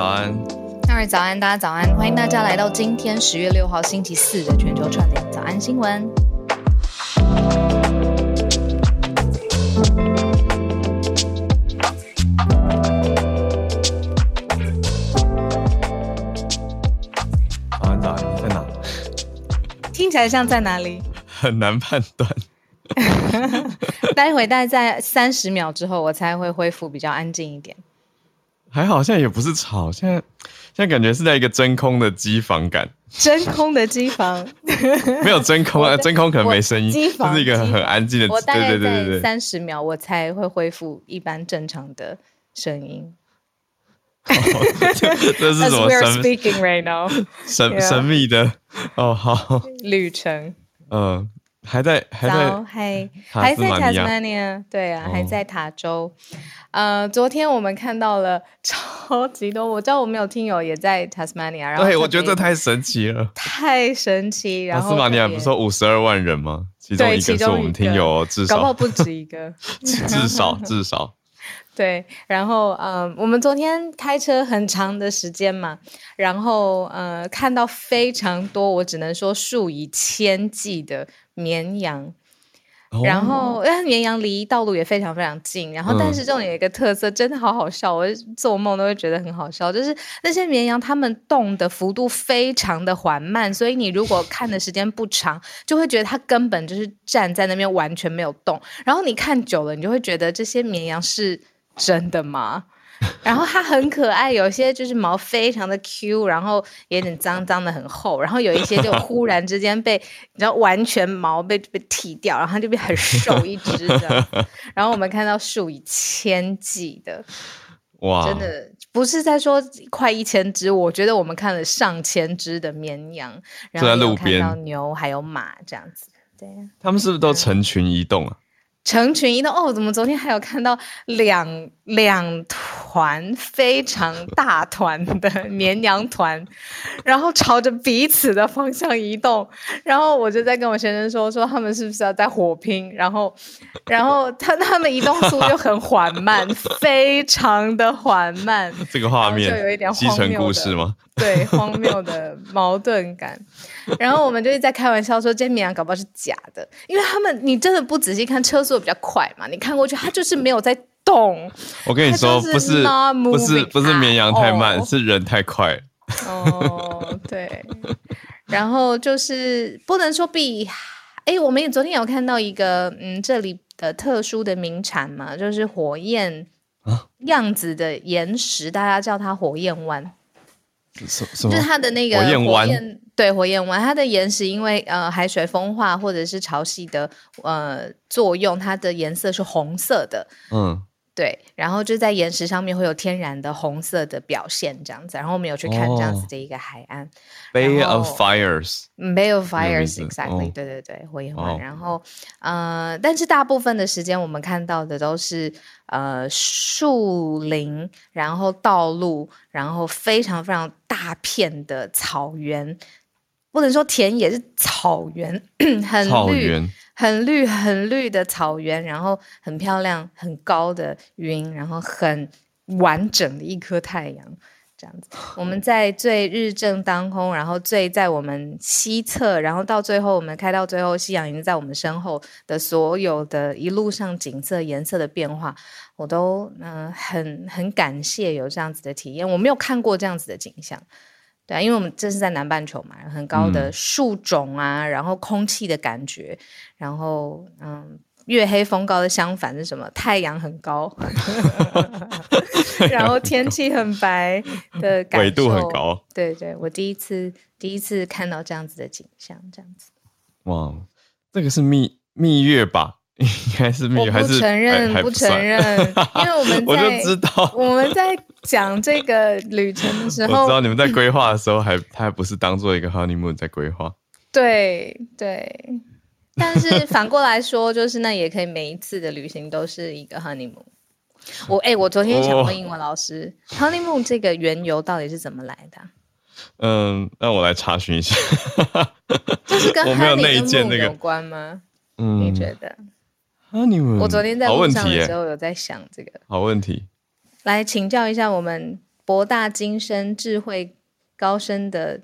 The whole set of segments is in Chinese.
早安。各位早安，大家早安，欢迎大家来到今天十月六号星期四的全球串联早安新闻。早安，早安，你在哪？听起来像在哪里？很难判断。待会大概在三十秒之后，我才会恢复比较安静一点。还好，现在也不是吵，现在现在感觉是在一个真空的机房感。真空的机房 没有真空啊，真空可能没声音。机房是一个很安静的。我大概在三十秒，我才会恢复一般正常的声音。这是什么 神？Speaking right now，神神秘的哦，好旅程。嗯。还在还在还还在塔斯马尼亚，对啊，还在塔州。呃，昨天我们看到了 超级多，我知道我们有听友也在塔斯马尼亚，然后对，我觉得这太神奇了，太神奇。然后塔斯马尼亚不是说五十二万人吗？其中一个是我们听友，至少搞不好不止一个，至 少至少。对，然后嗯、呃，我们昨天开车很长的时间嘛，然后呃，看到非常多，我只能说数以千计的。绵羊，然后 绵羊离道路也非常非常近，然后但是这种有一个特色，真的好好笑，我做梦都会觉得很好笑，就是那些绵羊它们动的幅度非常的缓慢，所以你如果看的时间不长，就会觉得它根本就是站在那边完全没有动，然后你看久了，你就会觉得这些绵羊是真的吗？然后它很可爱，有些就是毛非常的 Q，然后有点脏脏的很厚，然后有一些就 忽然之间被你知道完全毛被被剃掉，然后它就变很瘦一只的。然后我们看到数以千计的，哇，真的不是在说快一千只，我觉得我们看了上千只的绵羊，然后有看到牛还有马这样子，对，他们是不是都成群移动啊？成群移动哦，怎么昨天还有看到两两团非常大团的 绵羊团，然后朝着彼此的方向移动，然后我就在跟我先生说说他们是不是要在火拼，然后然后他他们移动速度就很缓慢，非常的缓慢，这个画面就有一点荒谬故事吗？对，荒谬的矛盾感。然后我们就是在开玩笑说，这些绵羊搞不好是假的，因为他们你真的不仔细看，车速比较快嘛，你看过去，它就是没有在动。我跟你说，不是不是不是绵羊太慢，哦、是人太快。哦，对。然后就是不能说比，哎，我们也昨天有看到一个嗯，这里的特殊的名产嘛，就是火焰样子的岩石，啊、大家叫它火焰湾。就是它的那个火焰湾，对，火焰湾，它的岩石因为呃海水风化或者是潮汐的呃作用，它的颜色是红色的。嗯。对，然后就在岩石上面会有天然的红色的表现，这样子。然后我们有去看这样子的一个海岸，Bay of Fires，Bay of Fires，exactly，对对对，火焰湾。然后呃，但是大部分的时间我们看到的都是呃树林，然后道路，然后非常非常大片的草原，不能说田野是 草原，很绿。很绿很绿的草原，然后很漂亮很高的云，然后很完整的一颗太阳，这样子。我们在最日正当空，然后最在我们西侧，然后到最后我们开到最后，夕阳已经在我们身后的所有的一路上景色颜色的变化，我都嗯、呃、很很感谢有这样子的体验，我没有看过这样子的景象。对，因为我们这是在南半球嘛，很高的树种啊，嗯、然后空气的感觉，然后嗯，月黑风高的相反是什么？太阳很高，然后天气很白的感觉，纬度很高。对对，我第一次第一次看到这样子的景象，这样子。哇，这个是蜜蜜月吧？应该是蜜月，还是不承认？不承认，因为我们在 我就知道我们在。讲这个旅程的时候，我知道你们在规划的时候还，还他还不是当做一个 honeymoon 在规划。对对，但是反过来说，就是那也可以每一次的旅行都是一个 honeymoon。我哎、欸，我昨天想问英文老师、哦、，honeymoon 这个缘由到底是怎么来的？嗯，让我来查询一下。就是跟 honeymoon 有关吗？嗯，你觉得 honeymoon？我昨天在路上的时候有在想这个。好问题。来请教一下我们博大精深、智慧高深的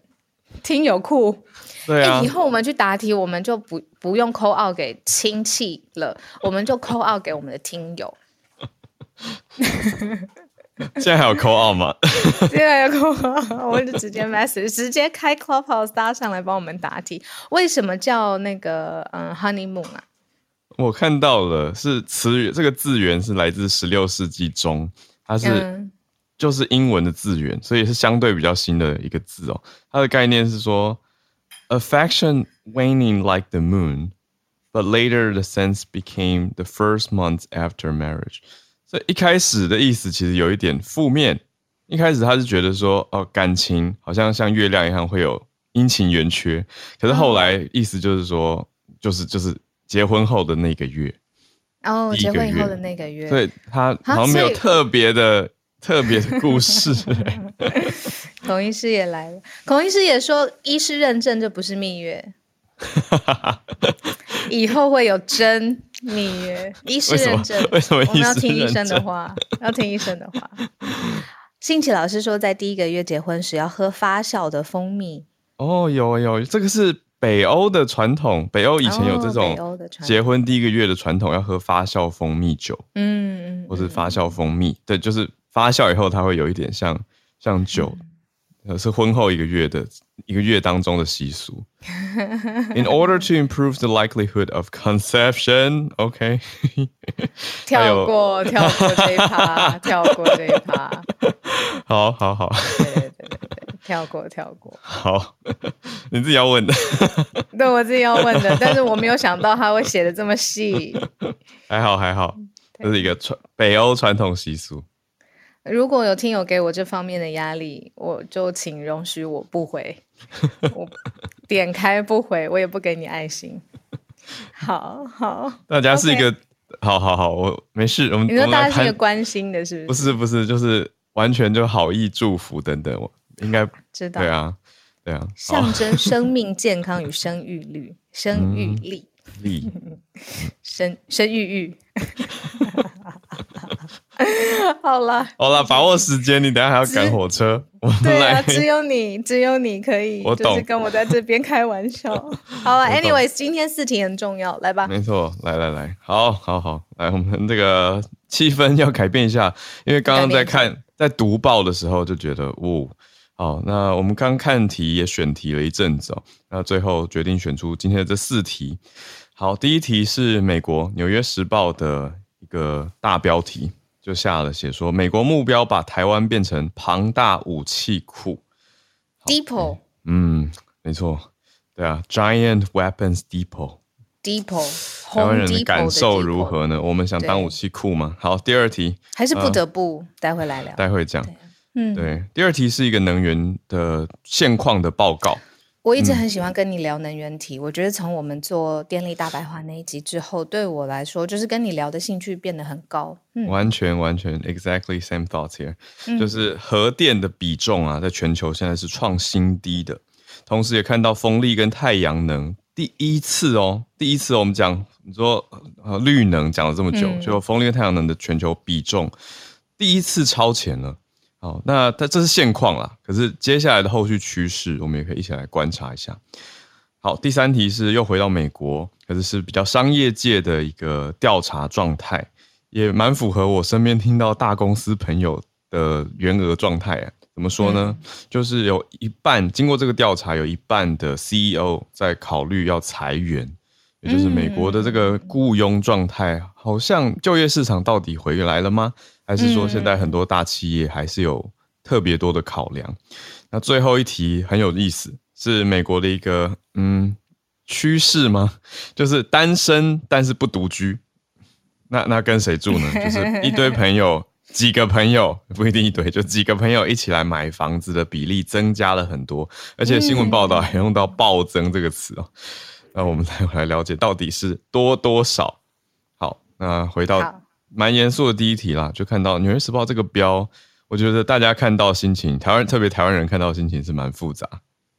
听友库。对啊，以后我们去答题，我们就不不用 call out 给亲戚了，我们就 call out 给我们的听友。现在还有 call out 吗？现在有 call out，我就直接 message，直接开 Clubhouse 搭上来帮我们答题。为什么叫那个嗯 honeymoon 啊？我看到了，是词源，这个字源是来自十六世纪中，它是、嗯、就是英文的字源，所以是相对比较新的一个字哦。它的概念是说，affection waning like the moon，but later the sense became the first month after marriage。所以一开始的意思其实有一点负面，一开始他是觉得说，哦，感情好像像月亮一样会有阴晴圆缺，可是后来意思就是说，就是就是结婚后的那个月，哦，结婚以后的那个月，对他好像没有特别的 特别的故事。孔医师也来了，孔医师也说，医师认证这不是蜜月。以后会有真蜜月，医师认证。为什么？我们要听医生的话，要听医生的话。新奇老师说，在第一个月结婚时要喝发酵的蜂蜜。哦，有有，这个是北欧的传统。北欧以前有这种结婚第一个月的传统，要喝发酵蜂蜜酒。嗯嗯，或是发酵蜂蜜，对，就是发酵以后，它会有一点像像酒。嗯是婚后一个月的一个月当中的习俗。In order to improve the likelihood of conception, OK，跳过跳过这一趴，跳过这一趴。好好好，对对对对，跳过跳过。好，你自己要问的。对，我自己要问的，但是我没有想到他会写的这么细。还好还好，这是一个传北欧传统习俗。如果有听友给我这方面的压力，我就请容许我不回，我点开不回，我也不给你爱心。好好，大家是一个.好好好，我没事。我们你说大家是一个关心的，是不是？不是不是，就是完全就好意祝福等等，我应该 知道。对啊，对啊，象征生命健康与生育率，生育力。嗯力生生育欲，好了好了，把握时间，你等下还要赶火车。对啊，只有你，只有你可以，我，就是跟我在这边开玩笑。好了，anyways，今天四题很重要，来吧。没错，来来来，好好好，来，我们这个气氛要改变一下，因为刚刚在看在读报的时候就觉得，哦。好，那我们刚看题也选题了一阵子哦，那最后决定选出今天的这四题。好，第一题是美国《纽约时报》的一个大标题，就下了写说，美国目标把台湾变成庞大武器库。Depot。嗯，没错，对啊，Giant Weapons Depot。Depot。台湾人的感受如何呢？我们想当武器库吗？好，第二题还是不得不，呃、待会来聊，待会讲。嗯，对，第二题是一个能源的现况的报告。我一直很喜欢跟你聊能源题，嗯、我觉得从我们做电力大白话那一集之后，对我来说就是跟你聊的兴趣变得很高。嗯、完全完全，exactly same thoughts here，、嗯、就是核电的比重啊，在全球现在是创新低的，同时也看到风力跟太阳能第一次哦，第一次我们讲你说呃绿能讲了这么久，嗯、就风力跟太阳能的全球比重第一次超前了。好，那它这是现况啦。可是接下来的后续趋势，我们也可以一起来观察一下。好，第三题是又回到美国，可是是比较商业界的一个调查状态，也蛮符合我身边听到大公司朋友的员额状态啊。怎么说呢？嗯、就是有一半经过这个调查，有一半的 CEO 在考虑要裁员，也就是美国的这个雇佣状态，好像就业市场到底回来了吗？还是说，现在很多大企业还是有特别多的考量？嗯、那最后一题很有意思，是美国的一个嗯趋势吗？就是单身但是不独居。那那跟谁住呢？就是一堆朋友，几个朋友不一定一堆，就几个朋友一起来买房子的比例增加了很多，而且新闻报道还用到暴增这个词哦。嗯、那我们来来了解到底是多多少？好，那回到。蛮严肃的第一题啦，就看到《纽约时报》这个标，我觉得大家看到心情，台湾特别台湾人看到心情是蛮复杂。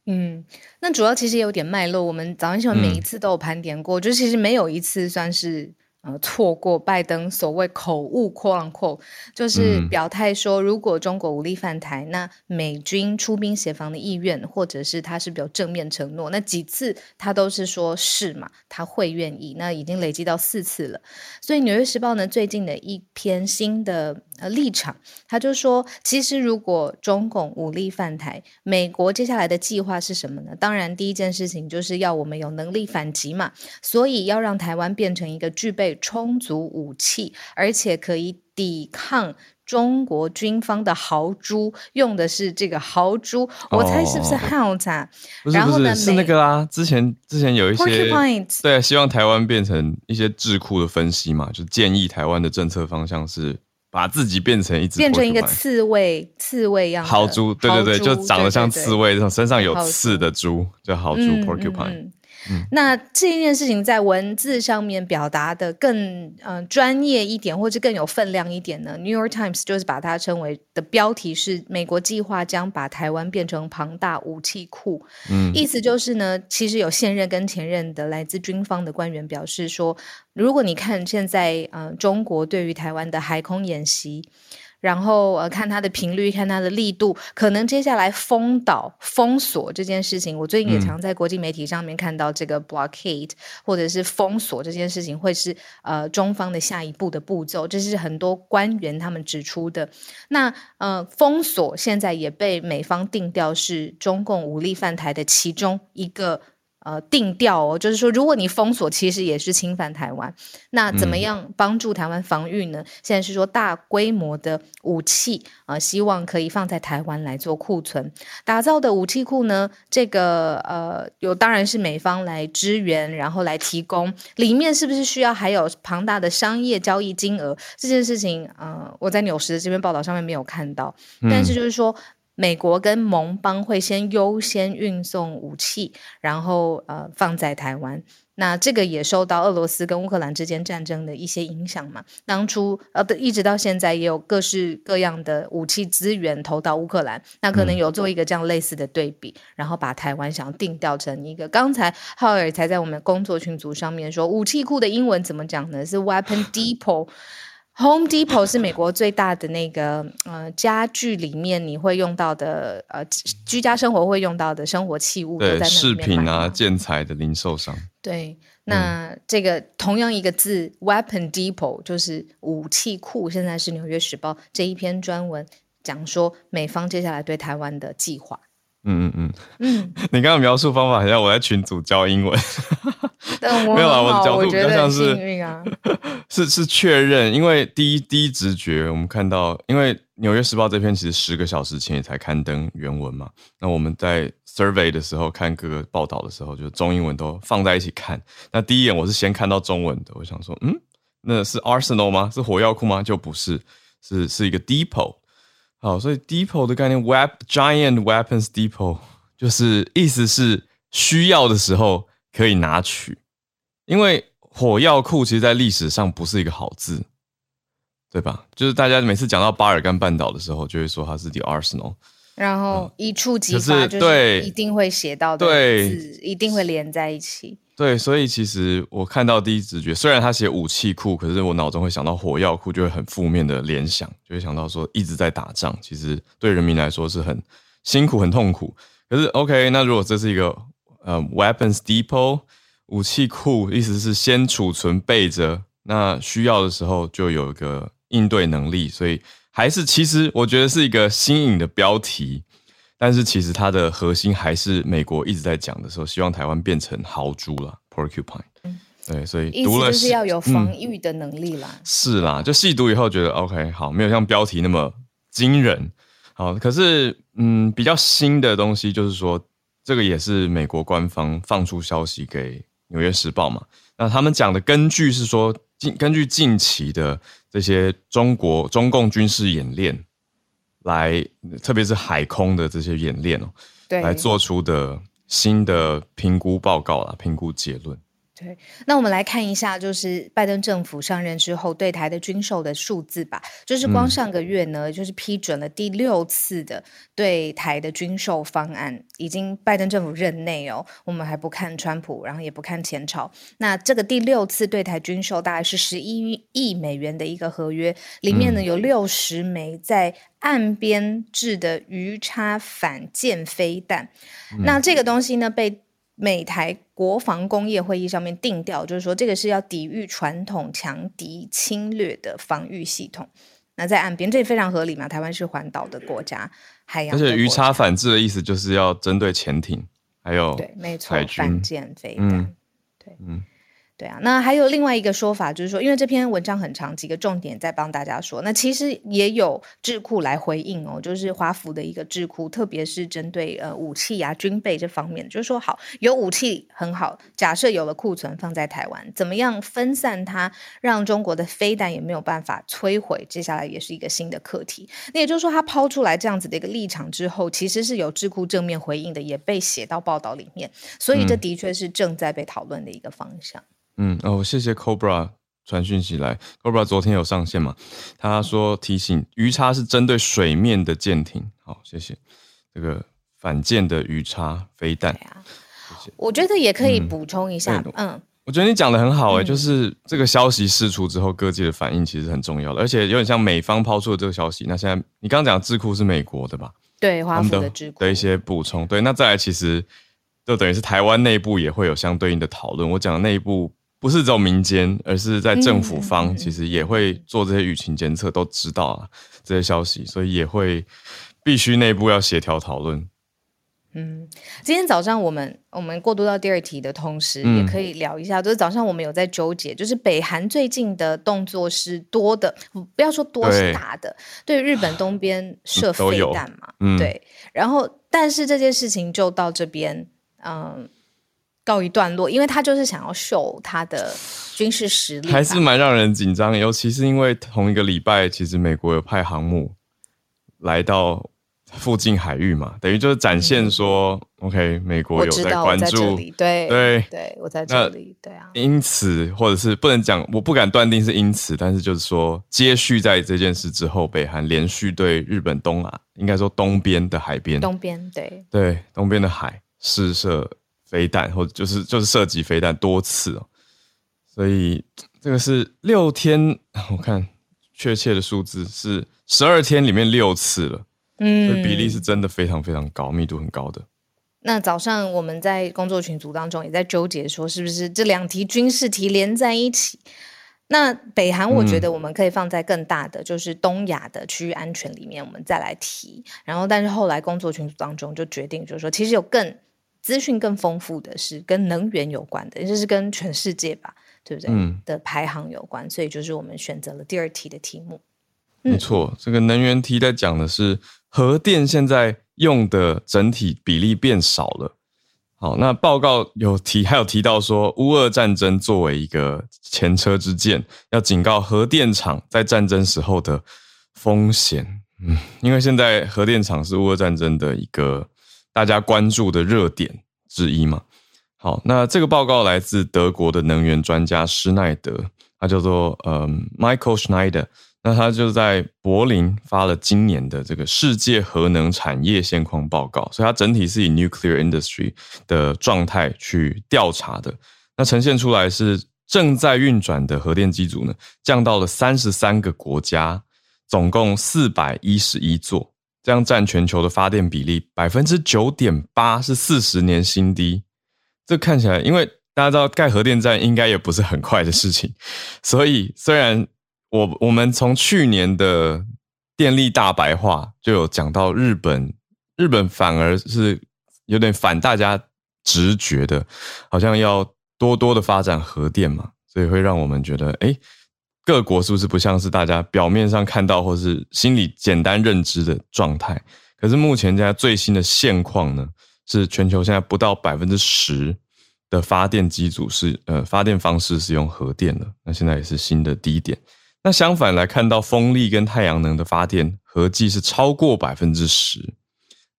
嗯，那主要其实也有点脉络，我们早安新闻每一次都有盘点过，嗯、就其实没有一次算是呃，错过拜登所谓口误 “quote unquote”，就是表态说，如果中国武力犯台，嗯、那美军出兵协防的意愿，或者是他是不是有正面承诺？那几次他都是说是嘛，他会愿意。那已经累积到四次了。所以《纽约时报》呢，最近的一篇新的呃立场，他就说，其实如果中共武力犯台，美国接下来的计划是什么呢？当然，第一件事情就是要我们有能力反击嘛，所以要让台湾变成一个具备。充足武器，而且可以抵抗中国军方的豪猪，用的是这个豪猪，哦、我猜是不是 Hound 啊？不是不是，然后呢，是那个啊。之前之前有一些对，希望台湾变成一些智库的分析嘛，就建议台湾的政策方向是把自己变成一只变成一个刺猬刺猬样豪猪，对对对，就长得像刺猬，这种身上有刺的猪叫豪猪 Porcupine。那这件事情在文字上面表达的更呃专业一点，或者更有分量一点呢？New York Times 就是把它称为的标题是“美国计划将把台湾变成庞大武器库”。嗯，意思就是呢，其实有现任跟前任的来自军方的官员表示说，如果你看现在呃中国对于台湾的海空演习。然后呃，看它的频率，看它的力度，可能接下来封岛、封锁这件事情，我最近也常在国际媒体上面看到这个 blockade、嗯、或者是封锁这件事情，会是呃中方的下一步的步骤，这是很多官员他们指出的。那呃，封锁现在也被美方定调是中共武力犯台的其中一个。呃，定调哦，就是说，如果你封锁，其实也是侵犯台湾。那怎么样帮助台湾防御呢？嗯、现在是说大规模的武器啊、呃，希望可以放在台湾来做库存打造的武器库呢。这个呃，有当然是美方来支援，然后来提供。里面是不是需要还有庞大的商业交易金额？这件事情，呃，我在纽时的这篇报道上面没有看到，嗯、但是就是说。美国跟盟邦会先优先运送武器，然后呃放在台湾。那这个也受到俄罗斯跟乌克兰之间战争的一些影响嘛。当初呃一直到现在也有各式各样的武器资源投到乌克兰，那可能有做一个这样类似的对比，嗯、然后把台湾想要定调成一个。刚才浩尔才在我们工作群组上面说，武器库的英文怎么讲呢？是 Weapon Depot。Home Depot 是美国最大的那个呃家具里面你会用到的呃居家生活会用到的生活器物，对，饰品啊建材的零售商。对，那这个同样一个字、嗯、Weapon Depot 就是武器库。现在是《纽约时报》这一篇专文讲说美方接下来对台湾的计划。嗯嗯嗯嗯，你刚刚描述方法好像我在群组教英文。但我没有啊，我的角度比较像 是，啊、是是确认，因为第一第一直觉，我们看到，因为《纽约时报》这篇其实十个小时前也才刊登原文嘛，那我们在 survey 的时候看各个报道的时候，就中英文都放在一起看。那第一眼我是先看到中文的，我想说，嗯，那是 Arsenal 吗？是火药库吗？就不是，是是一个 depot。好，所以 depot 的概念，web giant weapons depot，就是意思是需要的时候可以拿取。因为火药库其实，在历史上不是一个好字，对吧？就是大家每次讲到巴尔干半岛的时候，就会说它是 the arsenal，然后一触即发，就是一定会写到的字，对，一定会连在一起。对，所以其实我看到第一直觉，虽然他写武器库，可是我脑中会想到火药库，就会很负面的联想，就会想到说一直在打仗，其实对人民来说是很辛苦、很痛苦。可是 OK，那如果这是一个呃 weapons depot。武器库意思是先储存备着，那需要的时候就有一个应对能力，所以还是其实我觉得是一个新颖的标题，但是其实它的核心还是美国一直在讲的时候，希望台湾变成豪猪了，porcupine。嗯，对，所以读了就是要有防御的能力啦。嗯、是啦，就细读以后觉得 OK，好，没有像标题那么惊人。好，可是嗯，比较新的东西就是说，这个也是美国官方放出消息给。《纽约时报》嘛，那他们讲的根据是说，近根据近期的这些中国中共军事演练来，特别是海空的这些演练哦，对，来做出的新的评估报告啦，评估结论。对，那我们来看一下，就是拜登政府上任之后对台的军售的数字吧。就是光上个月呢，嗯、就是批准了第六次的对台的军售方案，已经拜登政府任内哦，我们还不看川普，然后也不看前朝。那这个第六次对台军售大概是十一亿美元的一个合约，里面呢有六十枚在岸边制的鱼叉反舰飞弹。嗯、那这个东西呢被。美台国防工业会议上面定调，就是说这个是要抵御传统强敌侵略的防御系统。那在岸边，这也非常合理嘛？台湾是环岛的国家，海洋。而且鱼叉反制的意思就是要针对潜艇，还有对，没错，反舰飞弹，嗯、对，嗯。对啊，那还有另外一个说法，就是说，因为这篇文章很长，几个重点在帮大家说。那其实也有智库来回应哦，就是华府的一个智库，特别是针对呃武器啊、军备这方面，就是说，好，有武器很好，假设有了库存放在台湾，怎么样分散它，让中国的飞弹也没有办法摧毁，接下来也是一个新的课题。那也就是说，他抛出来这样子的一个立场之后，其实是有智库正面回应的，也被写到报道里面，所以这的确是正在被讨论的一个方向。嗯嗯哦，谢谢 Cobra 传讯息来，Cobra 昨天有上线嘛？他说提醒鱼叉是针对水面的舰艇，好，谢谢这个反舰的鱼叉飞弹。对啊，谢谢。我觉得也可以补充一下，嗯，嗯我觉得你讲的很好诶、欸，嗯、就是这个消息释出之后，各界的反应其实很重要的，而且有点像美方抛出的这个消息。那现在你刚刚讲智库是美国的吧？对，华府的智库的一些补充。对，那再来其实就等于是台湾内部也会有相对应的讨论。我讲的内部。不是只有民间，而是在政府方，其实也会做这些舆情监测，都知道啊这些消息，所以也会必须内部要协调讨论。嗯，今天早上我们我们过渡到第二题的同时，也可以聊一下，嗯、就是早上我们有在纠结，就是北韩最近的动作是多的，不要说多是大的，对，对日本东边射飞弹嘛，嗯、对，然后但是这件事情就到这边，嗯。告一段落，因为他就是想要秀他的军事实力，还是蛮让人紧张。尤其是因为同一个礼拜，其实美国有派航母来到附近海域嘛，等于就是展现说、嗯、，OK，美国有在关注，对对对，我在这里，对啊。因此，或者是不能讲，我不敢断定是因此，但是就是说，接续在这件事之后，北韩连续对日本东啊，应该说东边的海边，东边对对东边的海试射。飞弹，或者就是就是射击飞弹多次哦，所以这个是六天，我看确切的数字是十二天里面六次了，嗯，所以比例是真的非常非常高，密度很高的。那早上我们在工作群组当中也在纠结，说是不是这两题军事题连在一起？那北韩，我觉得我们可以放在更大的，就是东亚的区域安全里面，我们再来提。然后，但是后来工作群组当中就决定，就是说其实有更。资讯更丰富的是跟能源有关的，也就是跟全世界吧，对不对？嗯，的排行有关，所以就是我们选择了第二题的题目。没错，这个能源题在讲的是核电现在用的整体比例变少了。好，那报告有提，还有提到说，乌俄战争作为一个前车之鉴，要警告核电厂在战争时候的风险。嗯，因为现在核电厂是乌俄战争的一个。大家关注的热点之一嘛，好，那这个报告来自德国的能源专家施耐德，他叫做呃 Michael Schneider，那他就在柏林发了今年的这个世界核能产业现况报告，所以它整体是以 nuclear industry 的状态去调查的，那呈现出来是正在运转的核电机组呢，降到了三十三个国家，总共四百一十一座。这样占全球的发电比例百分之九点八，是四十年新低。这看起来，因为大家知道盖核电站应该也不是很快的事情，所以虽然我我们从去年的电力大白话就有讲到日本，日本反而是有点反大家直觉的，好像要多多的发展核电嘛，所以会让我们觉得，诶各国是不是不像是大家表面上看到或是心里简单认知的状态？可是目前现在最新的现况呢，是全球现在不到百分之十的发电机组是呃发电方式是用核电的，那现在也是新的低点。那相反来看到风力跟太阳能的发电合计是超过百分之十，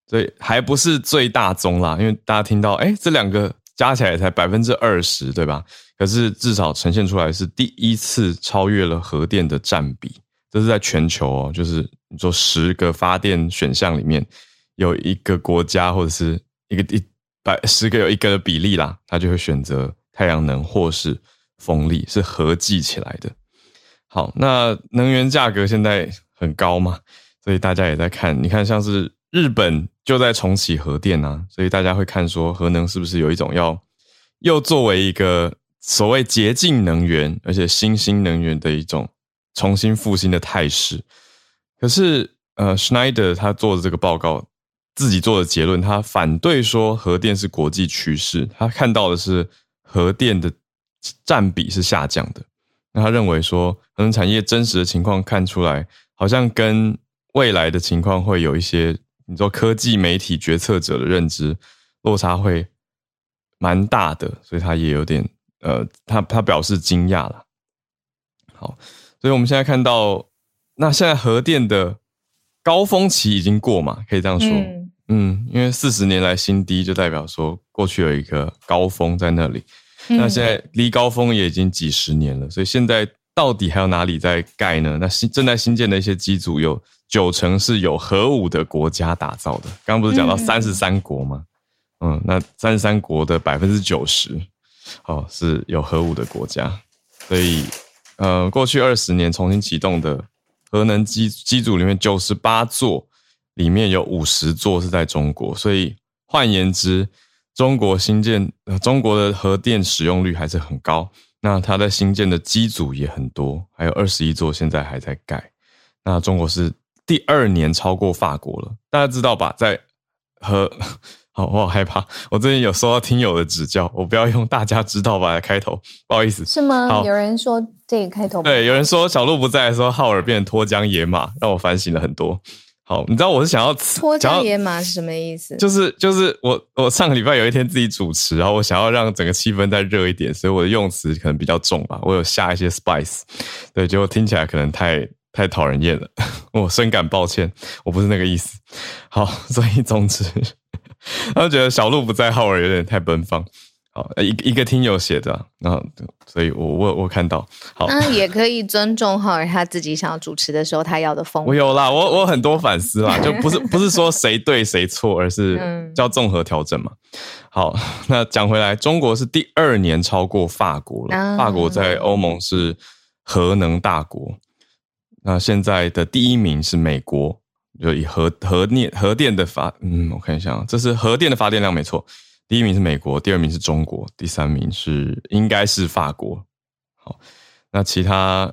所以还不是最大宗啦。因为大家听到哎这两个加起来才百分之二十，对吧？可是至少呈现出来是第一次超越了核电的占比，这是在全球哦，就是你说十个发电选项里面有一个国家或者是一个一百十个有一个的比例啦，他就会选择太阳能或是风力，是合计起来的。好，那能源价格现在很高嘛，所以大家也在看，你看像是日本就在重启核电啊，所以大家会看说核能是不是有一种要又作为一个。所谓洁净能源，而且新兴能源的一种重新复兴的态势。可是，呃，Schneider 他做的这个报告，自己做的结论，他反对说核电是国际趋势，他看到的是核电的占比是下降的。那他认为说，核能产业真实的情况看出来，好像跟未来的情况会有一些，你说科技媒体决策者的认知落差会蛮大的，所以他也有点。呃，他他表示惊讶了。好，所以我们现在看到，那现在核电的高峰期已经过嘛，可以这样说。嗯，嗯，因为四十年来新低，就代表说过去有一个高峰在那里。嗯、那现在离高峰也已经几十年了，所以现在到底还有哪里在盖呢？那新正在新建的一些机组，有九成是有核武的国家打造的。刚刚不是讲到三十三国吗？嗯，嗯，那三十三国的百分之九十。哦，是有核武的国家，所以，呃，过去二十年重新启动的核能机机组里面，九十八座里面有五十座是在中国，所以换言之，中国新建，呃，中国的核电使用率还是很高。那它在新建的机组也很多，还有二十一座现在还在盖。那中国是第二年超过法国了，大家知道吧？在和好，我好害怕。我最近有收到听友的指教，我不要用“大家知道吧”来开头，不好意思。是吗？有人说这个开头。对，有人说小鹿不在的时候，浩尔变成脱缰野马，让我反省了很多。好，你知道我是想要脱缰野马是什么意思？就是就是我我上个礼拜有一天自己主持，然后我想要让整个气氛再热一点，所以我的用词可能比较重吧。我有下一些 spice，对，结果听起来可能太太讨人厌了，我深感抱歉，我不是那个意思。好，所以总之。他觉得小鹿不在，浩尔有点太奔放。好，一一个听友写的，然后所以我我我看到，好，那也可以尊重浩尔他自己想要主持的时候他要的风格。我有啦，我我很多反思啦，就不是不是说谁对谁错，而是叫综合调整嘛。好，那讲回来，中国是第二年超过法国了，啊、法国在欧盟是核能大国，那现在的第一名是美国。就以核核电核电的发，嗯，我看一下啊，这是核电的发电量没错，第一名是美国，第二名是中国，第三名是应该是法国。好，那其他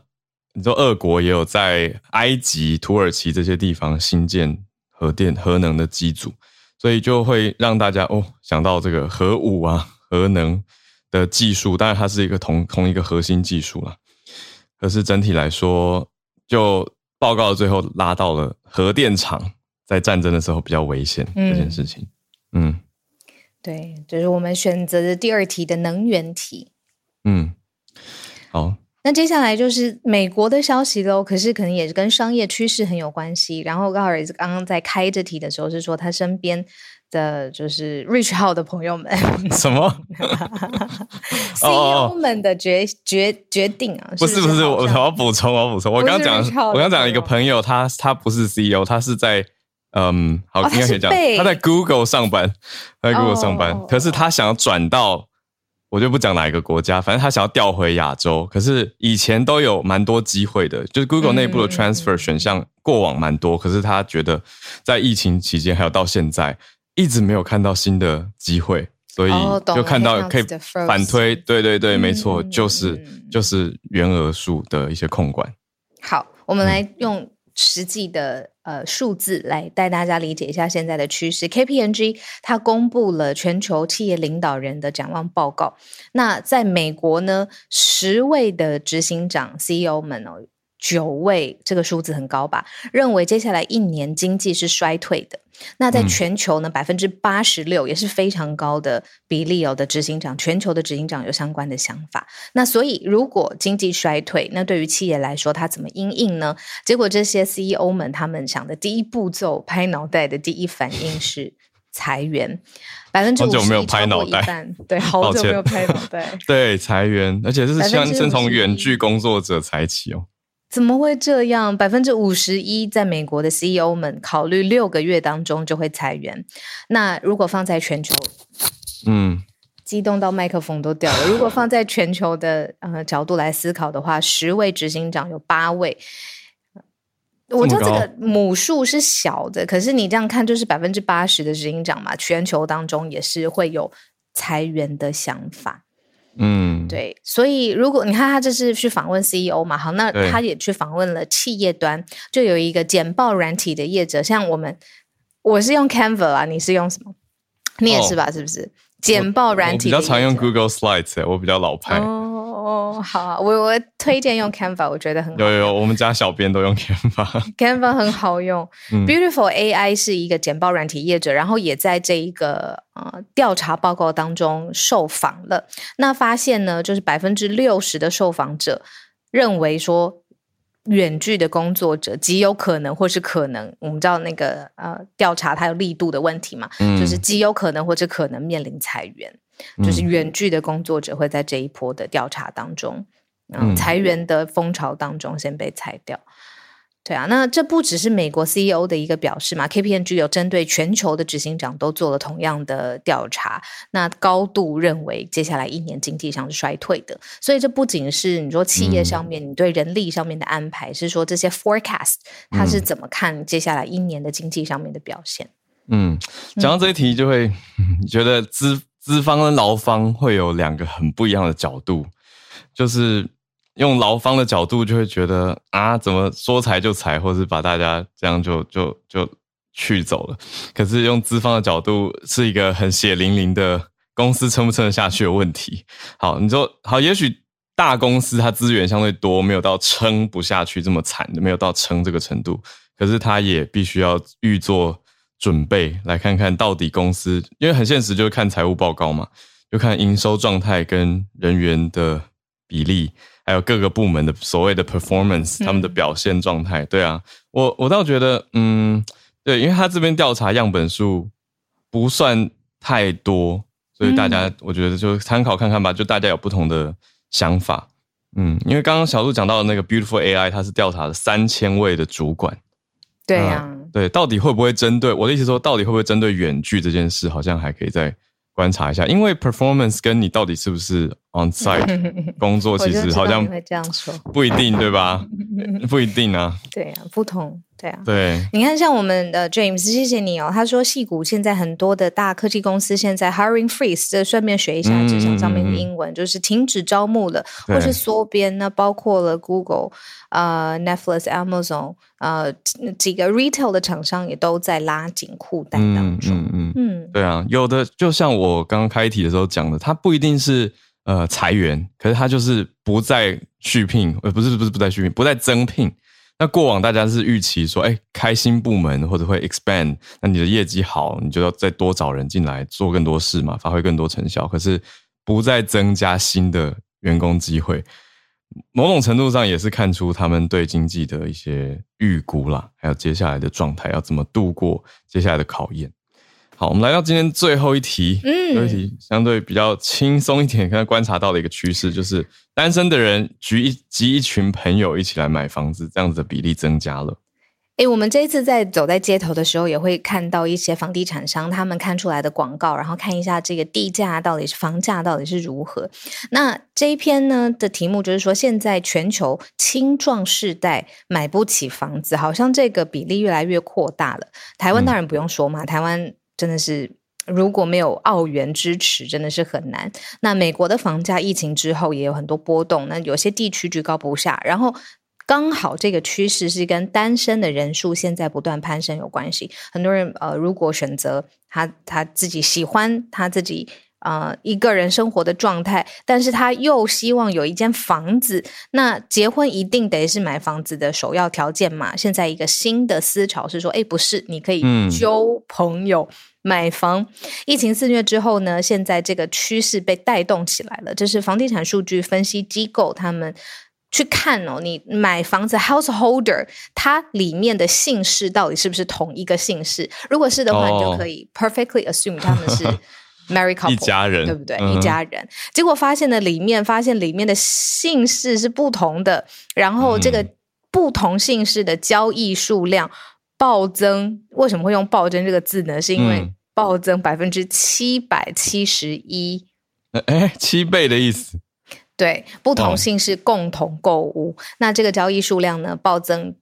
你说俄国也有在埃及、土耳其这些地方新建核电核能的机组，所以就会让大家哦想到这个核武啊、核能的技术，当然它是一个同同一个核心技术啦。可是整体来说就。报告最后拉到了核电厂在战争的时候比较危险这件事情。嗯，嗯对，就是我们选择的第二题的能源题。嗯，好。那接下来就是美国的消息喽，可是可能也是跟商业趋势很有关系。然后高尔刚刚在开这题的时候是说他身边。的就是 Rich 号的朋友们，什么 CEO 们的决决决定啊？不是不是，我我要补充，我要补充。我刚刚讲，我刚讲一个朋友，他他不是 CEO，他是在嗯，好，应该可以讲，他在 Google 上班，他在 Google 上班，可是他想要转到，我就不讲哪一个国家，反正他想要调回亚洲。可是以前都有蛮多机会的，就是 Google 内部的 transfer 选项过往蛮多，可是他觉得在疫情期间还有到现在。一直没有看到新的机会，所以就看到可以反推。Oh, 对对对，嗯、没错，就是就是原额数的一些控管。好，我们来用实际的呃数字来带大家理解一下现在的趋势。K P N G 它公布了全球企业领导人的展望报告。那在美国呢，十位的执行长 CEO 们哦。九位，这个数字很高吧？认为接下来一年经济是衰退的。那在全球呢，百分之八十六也是非常高的比例有的执行长，全球的执行长有相关的想法。那所以，如果经济衰退，那对于企业来说，它怎么因应呢？结果这些 CEO 们他们想的第一步骤，拍脑袋的第一反应是裁员，百分之五十一，超过一半。对，好久没有拍脑袋。对，裁员，而且这是先先从远距工作者裁起哦。怎么会这样？百分之五十一在美国的 CEO 们考虑六个月当中就会裁员。那如果放在全球，嗯，激动到麦克风都掉了。如果放在全球的呃角度来思考的话，十位执行长有八位。我知道这个母数是小的，可是你这样看就是百分之八十的执行长嘛，全球当中也是会有裁员的想法。嗯，对，所以如果你看他这是去访问 CEO 嘛，好，那他也去访问了企业端，就有一个简报软体的业者，像我们，我是用 Canva 啊，你是用什么？你也是吧？哦、是不是？简报软体我，我比较常用 Google Slides，我比较老派。哦哦，好啊，我我推荐用 Canva，我觉得很好。有有有，我们家小编都用 Canva。Canva 很好用。嗯、Beautiful AI 是一个简报软体业者，然后也在这一个呃调查报告当中受访了。那发现呢，就是百分之六十的受访者认为说，远距的工作者极有可能或是可能，我们知道那个呃调查它有力度的问题嘛，嗯、就是极有可能或者可能面临裁员。就是远距的工作者会在这一波的调查当中，嗯，裁员的风潮当中先被裁掉。对啊，那这不只是美国 CEO 的一个表示嘛，KPMG 有针对全球的执行长都做了同样的调查，那高度认为接下来一年经济上是衰退的。所以这不仅是你说企业上面你对人力上面的安排，是说这些 forecast 它是怎么看接下来一年的经济上面的表现？嗯，讲到这一题就会 觉得资。资方跟劳方会有两个很不一样的角度，就是用劳方的角度就会觉得啊，怎么说裁就裁，或是把大家这样就就就去走了。可是用资方的角度，是一个很血淋淋的公司撑不撑得下去的问题。好，你说好，也许大公司它资源相对多，没有到撑不下去这么惨的，没有到撑这个程度，可是它也必须要预做。准备来看看到底公司，因为很现实，就是看财务报告嘛，就看营收状态跟人员的比例，还有各个部门的所谓的 performance，他们的表现状态。嗯、对啊，我我倒觉得，嗯，对，因为他这边调查样本数不算太多，所以大家我觉得就参考看看吧，就大家有不同的想法。嗯，因为刚刚小鹿讲到的那个 Beautiful AI，它是调查了三千位的主管。对呀、啊。对，到底会不会针对我的意思说，到底会不会针对远距这件事，好像还可以再观察一下，因为 performance 跟你到底是不是 on site 工作，其实好像会这样说，不一定，对吧？不一定啊。对啊，不同。对啊，对，你看，像我们的 James，谢谢你哦。他说，戏谷现在很多的大科技公司现在 hiring freeze，这顺便学一下职场上面的英文，嗯、就是停止招募了，或是缩编。那包括了 Google、呃、Netflix、Amazon，呃，几个 retail 的厂商也都在拉紧裤带当中。嗯嗯，嗯嗯对啊，有的就像我刚刚开题的时候讲的，它不一定是呃裁员，可是他就是不再续聘，呃，不是不是不再续聘，不再增聘。那过往大家是预期说，哎，开新部门或者会 expand，那你的业绩好，你就要再多找人进来做更多事嘛，发挥更多成效。可是不再增加新的员工机会，某种程度上也是看出他们对经济的一些预估啦，还有接下来的状态要怎么度过接下来的考验。好，我们来到今天最后一题，嗯，最后一题相对比较轻松一点，刚才观察到的一个趋势就是，单身的人聚一集一群朋友一起来买房子，这样子的比例增加了。诶，我们这一次在走在街头的时候，也会看到一些房地产商他们看出来的广告，然后看一下这个地价到底是房价到底是如何。那这一篇呢的题目就是说，现在全球青壮世代买不起房子，好像这个比例越来越扩大了。台湾当然不用说嘛，嗯、台湾。真的是，如果没有澳元支持，真的是很难。那美国的房价疫情之后也有很多波动，那有些地区居高不下。然后刚好这个趋势是跟单身的人数现在不断攀升有关系。很多人呃，如果选择他他自己喜欢他自己。啊、呃，一个人生活的状态，但是他又希望有一间房子。那结婚一定得是买房子的首要条件嘛？现在一个新的思潮是说，哎，不是，你可以交朋友、买房。嗯、疫情肆虐之后呢，现在这个趋势被带动起来了。这是房地产数据分析机构他们去看哦，你买房子 householder，它里面的姓氏到底是不是同一个姓氏？如果是的话，哦、你就可以 perfectly assume 他们是 married couple，一家人，对不对？嗯、一家人。结果发现了里面，发现里面的姓氏是不同的，然后这个不同姓氏的交易数量暴增。为什么会用暴增这个字呢？是因为暴增百分之七百七十一。哎，七倍的意思。对，不同姓氏共同购物，哦、那这个交易数量呢，暴增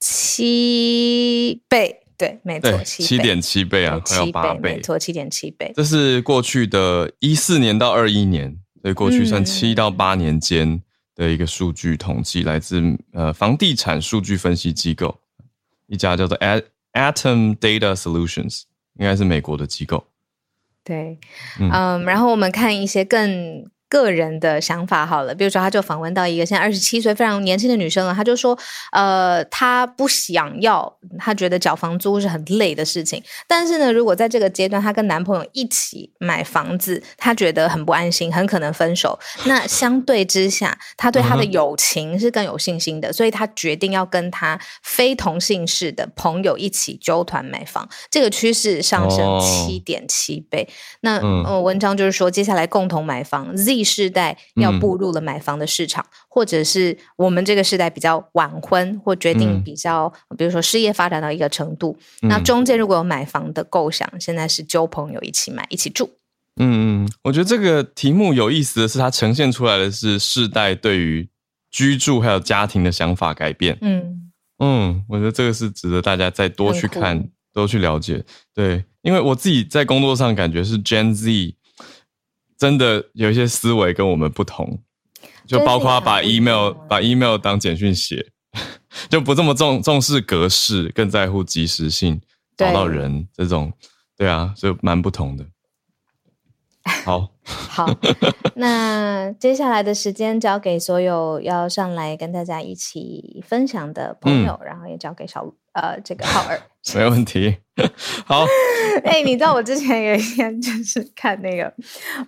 七倍。对，没错，七点七倍啊，快要八倍，没错，七点七倍。这是过去的一四年到二一年，所以过去算七到八年间的一个数据统计，嗯、来自呃房地产数据分析机构，一家叫做 Atom Data Solutions，应该是美国的机构。对，嗯，嗯，然后我们看一些更。个人的想法好了，比如说，他就访问到一个现在二十七岁非常年轻的女生了，她就说，呃，她不想要，她觉得缴房租是很累的事情。但是呢，如果在这个阶段，她跟男朋友一起买房子，她觉得很不安心，很可能分手。那相对之下，她对她的友情是更有信心的，所以她决定要跟她非同姓氏的朋友一起纠团买房。这个趋势上升七点七倍。哦、那、嗯、呃，文章就是说，接下来共同买房 Z。世代要步入了买房的市场，嗯、或者是我们这个世代比较晚婚，或决定比较，嗯、比如说事业发展到一个程度，嗯、那中间如果有买房的构想，现在是交朋友一起买，一起住。嗯嗯，我觉得这个题目有意思的是，它呈现出来的是世代对于居住还有家庭的想法改变。嗯嗯，我觉得这个是值得大家再多去看，多去了解。对，因为我自己在工作上感觉是 Gen Z。真的有一些思维跟我们不同，就包括把 email 把 email 当简讯写，就不这么重重视格式，更在乎及时性，找到人这种，对啊，所以蛮不同的。好，好，那接下来的时间交给所有要上来跟大家一起分享的朋友，嗯、然后也交给小呃这个浩尔。没问题。好，哎、欸，你知道我之前有一天就是看那个，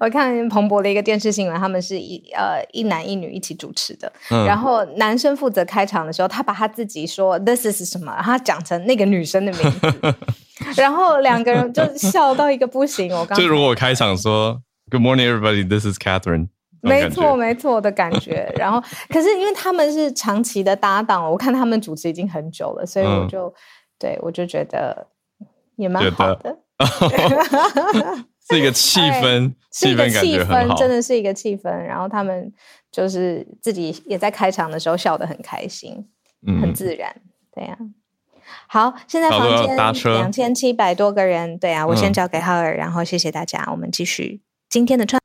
我看彭博的一个电视新闻，他们是一呃一男一女一起主持的，嗯、然后男生负责开场的时候，他把他自己说 “this is 什么”，他讲成那个女生的名字，然后两个人就笑到一个不行。我刚 就如果我开场说 “Good morning, everybody, this is Catherine”，没错没错的感觉。然后可是因为他们是长期的搭档，我看他们主持已经很久了，所以我就。嗯对，我就觉得也蛮好的，是一个气氛，气氛感觉真的是一个气氛。然后他们就是自己也在开场的时候笑得很开心，嗯，很自然，对呀、啊。好，现在房间两千七百多个人，对啊，我先交给浩尔，嗯、然后谢谢大家，我们继续今天的串。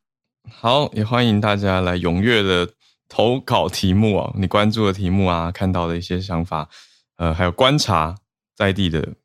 好，也欢迎大家来踊跃的投稿题目啊，你关注的题目啊，看到的一些想法，呃，还有观察。在地的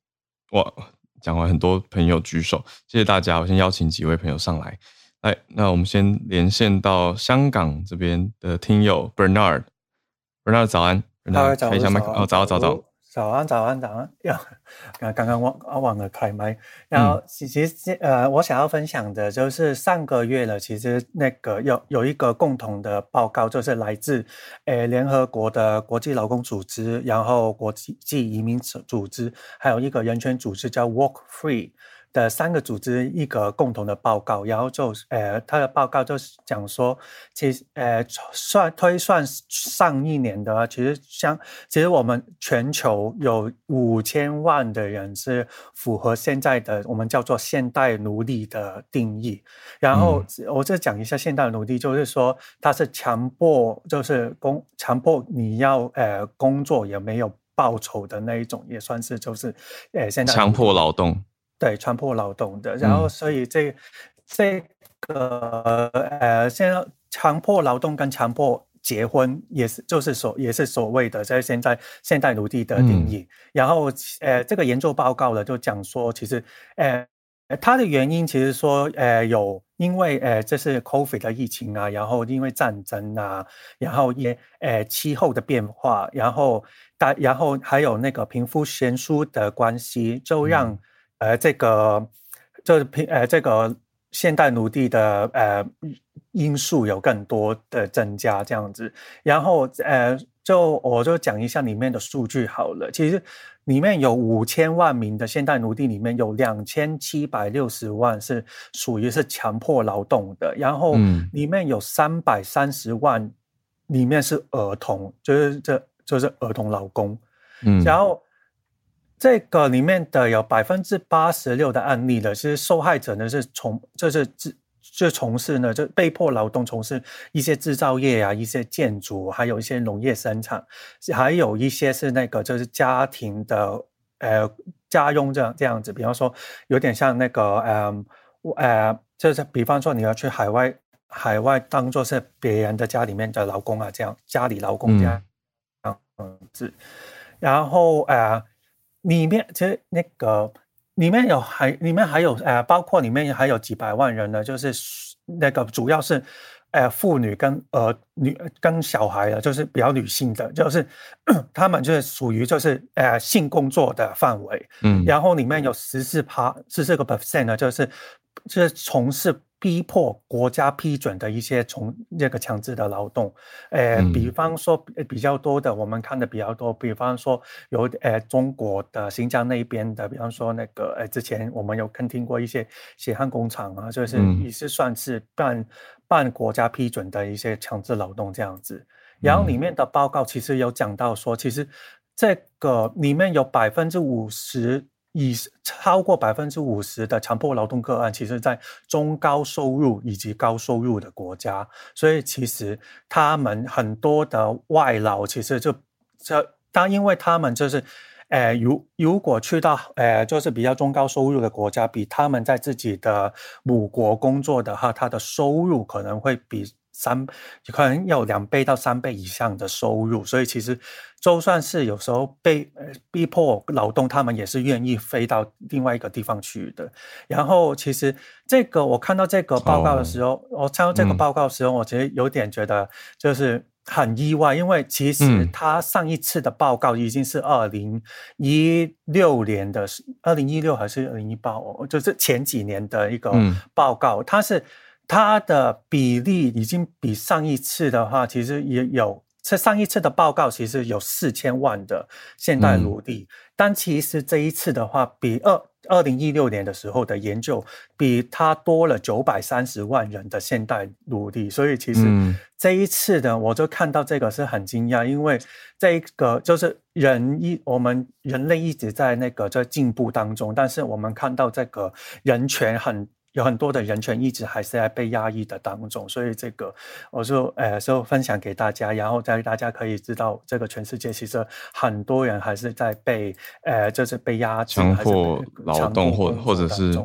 哇，讲完很多朋友举手，谢谢大家。我先邀请几位朋友上来，来，那我们先连线到香港这边的听友 Bernard，Bernard 早安，Bernard 开一下麦克，哦，早早早。早安，早安，早安！要，刚刚忘忘了开麦。然后，其实呃，我想要分享的就是上个月了，其实那个有有一个共同的报告，就是来自呃联合国的国际劳工组织，然后国际移民组织，还有一个人权组织叫 Walk Free。的三个组织一个共同的报告，然后就呃，他的报告就是讲说，其实呃，算推算上一年的话，其实像其实我们全球有五千万的人是符合现在的我们叫做现代奴隶的定义。然后我再讲一下现代奴隶，就是说他是强迫，就是工强迫你要呃工作也没有报酬的那一种，也算是就是呃现在强迫劳动。对，强迫劳动的，然后所以这、嗯、这个呃，现在强迫劳动跟强迫结婚也是，就是所也是所谓的在现在现代奴隶的定义。嗯、然后呃，这个研究报告呢就讲说，其实呃，它的原因其实说呃有因为呃这是 COVID 的疫情啊，然后因为战争啊，然后也呃气候的变化，然后大然后还有那个贫富悬殊的关系，就让、嗯呃，这个就是平呃，这个现代奴隶的呃因素有更多的增加这样子。然后呃，就我就讲一下里面的数据好了。其实里面有五千万名的现代奴隶，里面有两千七百六十万是属于是强迫劳动的，然后里面有三百三十万里面是儿童，就是这就是儿童劳工。嗯，然后。这个里面的有百分之八十六的案例的，其实受害者呢是从就是自就从事呢就被迫劳动从事一些制造业啊，一些建筑，还有一些农业生产，还有一些是那个就是家庭的呃家用这样这样子，比方说有点像那个呃呃，就是比方说你要去海外海外当做是别人的家里面的劳工啊，这样家里劳工这样嗯子，然后呃。里面其实那个里面有还里面还有呃，包括里面还有几百万人呢，就是那个主要是呃妇女跟呃女跟小孩的，就是比较女性的，就是 他们就是属于就是呃性工作的范围，嗯，然后里面有十四趴十四个 percent 呢，就是就是从事。逼迫国家批准的一些从这个强制的劳动，呃，比方说比较多的，我们看的比较多，比方说有呃中国的新疆那边的，比方说那个呃之前我们有跟听过一些血汗工厂啊，就是也是算是半半国家批准的一些强制劳动这样子。然后里面的报告其实有讲到说，其实这个里面有百分之五十。以超过百分之五十的强迫劳动个案，其实在中高收入以及高收入的国家，所以其实他们很多的外劳，其实就这，当因为他们就是，呃，如如果去到呃，就是比较中高收入的国家，比他们在自己的母国工作的话，他的收入可能会比。三可能有两倍到三倍以上的收入，所以其实就算是有时候被逼迫劳动，他们也是愿意飞到另外一个地方去的。然后，其实这个我看到这个报告的时候，哦、我看到这个报告的时候，我其实有点觉得就是很意外，因为其实他上一次的报告已经是二零一六年的，二零一六还是二零一八哦，就是前几年的一个报告，它是。它的比例已经比上一次的话，其实也有，这上一次的报告其实有四千万的现代奴隶，嗯、但其实这一次的话，比二二零一六年的时候的研究，比它多了九百三十万人的现代奴隶，所以其实这一次呢，我就看到这个是很惊讶，因为这个就是人一我们人类一直在那个在进步当中，但是我们看到这个人权很。有很多的人权一直还是在被压抑的当中，所以这个我就呃就分享给大家，然后在大家可以知道，这个全世界其实很多人还是在被呃就是被压制、强迫劳动或或者是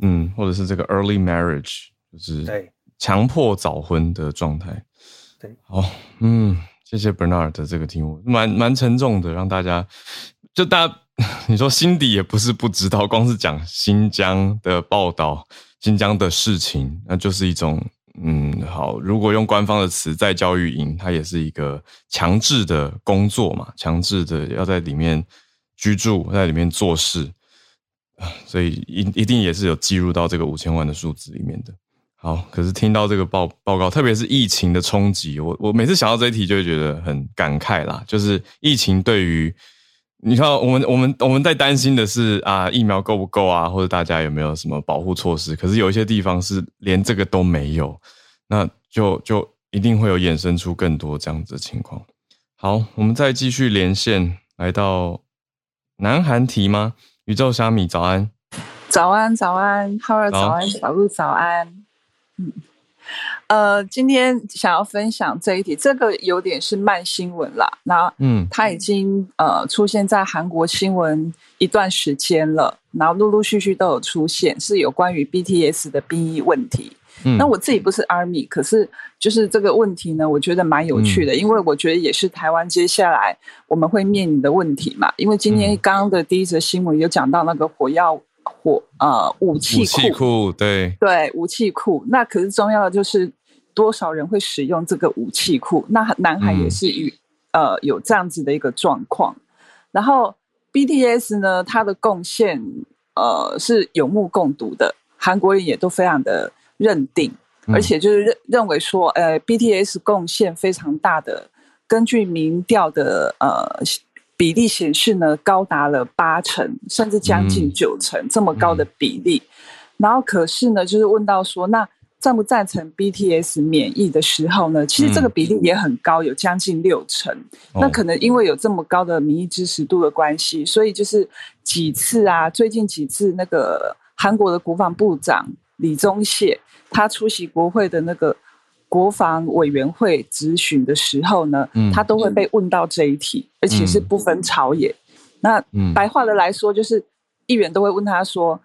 嗯或者是这个 early marriage 就是对强迫早婚的状态。对，好，嗯，谢谢 Bernard 的这个题目，蛮蛮沉重的，让大家就大家。你说心底也不是不知道，光是讲新疆的报道、新疆的事情，那就是一种嗯，好。如果用官方的词，在教育营，它也是一个强制的工作嘛，强制的要在里面居住，在里面做事，所以一一定也是有计入到这个五千万的数字里面的。好，可是听到这个报报告，特别是疫情的冲击，我我每次想到这一题，就会觉得很感慨啦，就是疫情对于。你看，我们我们我们在担心的是啊，疫苗够不够啊，或者大家有没有什么保护措施？可是有一些地方是连这个都没有，那就就一定会有衍生出更多这样子的情况。好，我们再继续连线，来到南韩提吗？宇宙虾米早安，早安早安，浩儿早安，小鹿早安，嗯。呃，今天想要分享这一题，这个有点是慢新闻啦。那嗯，它已经呃出现在韩国新闻一段时间了，然后陆陆续续都有出现，是有关于 BTS 的兵役问题。嗯，那我自己不是 Army，可是就是这个问题呢，我觉得蛮有趣的，嗯，因为我觉得也是台湾接下来我们会面临的问题嘛。因为今天刚刚的第一则新闻有讲到那个火药。火呃武器库，武器库对对武器库，那可是重要的就是多少人会使用这个武器库？那南海也是与、嗯、呃有这样子的一个状况。然后 BTS 呢，它的贡献呃是有目共睹的，韩国人也都非常的认定。而且就是认认为说，呃，BTS 贡献非常大的，根据民调的呃比例显示呢，高达了八成，甚至将近九成、嗯、这么高的比例。然后可是呢，就是问到说，那赞不赞成 BTS 免疫的时候呢，其实这个比例也很高，有将近六成。嗯、那可能因为有这么高的民意支持度的关系，所以就是几次啊，最近几次那个韩国的国防部长李宗宪。他出席国会的那个国防委员会质询的时候呢，嗯、他都会被问到这一题，而且是不分朝野。嗯、那白话的来说，就是议员都会问他说：“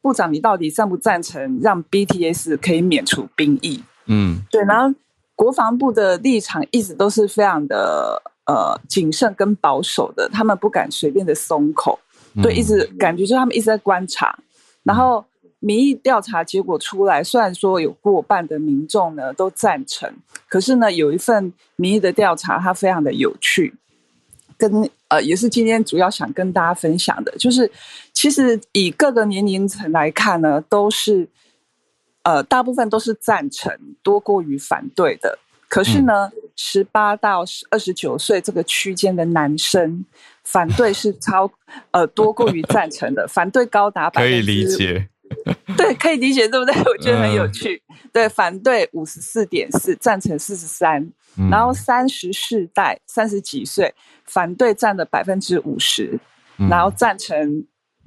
部长，你到底赞不赞成让 BTS 可以免除兵役？”嗯，对。然后国防部的立场一直都是非常的呃谨慎跟保守的，他们不敢随便的松口，对，一直感觉就是他们一直在观察，然后。民意调查结果出来，虽然说有过半的民众呢都赞成，可是呢有一份民意的调查，它非常的有趣，跟呃也是今天主要想跟大家分享的，就是其实以各个年龄层来看呢，都是呃大部分都是赞成多过于反对的。可是呢，十八到二十九岁这个区间的男生，反对是超呃多过于赞成的，反对高达百分之，可以理解。对，可以理解，对不对？我觉得很有趣。嗯、对，反对五十四点四，赞成四十三。然后三十世代三十几岁，反对占了百分之五十，然后赞成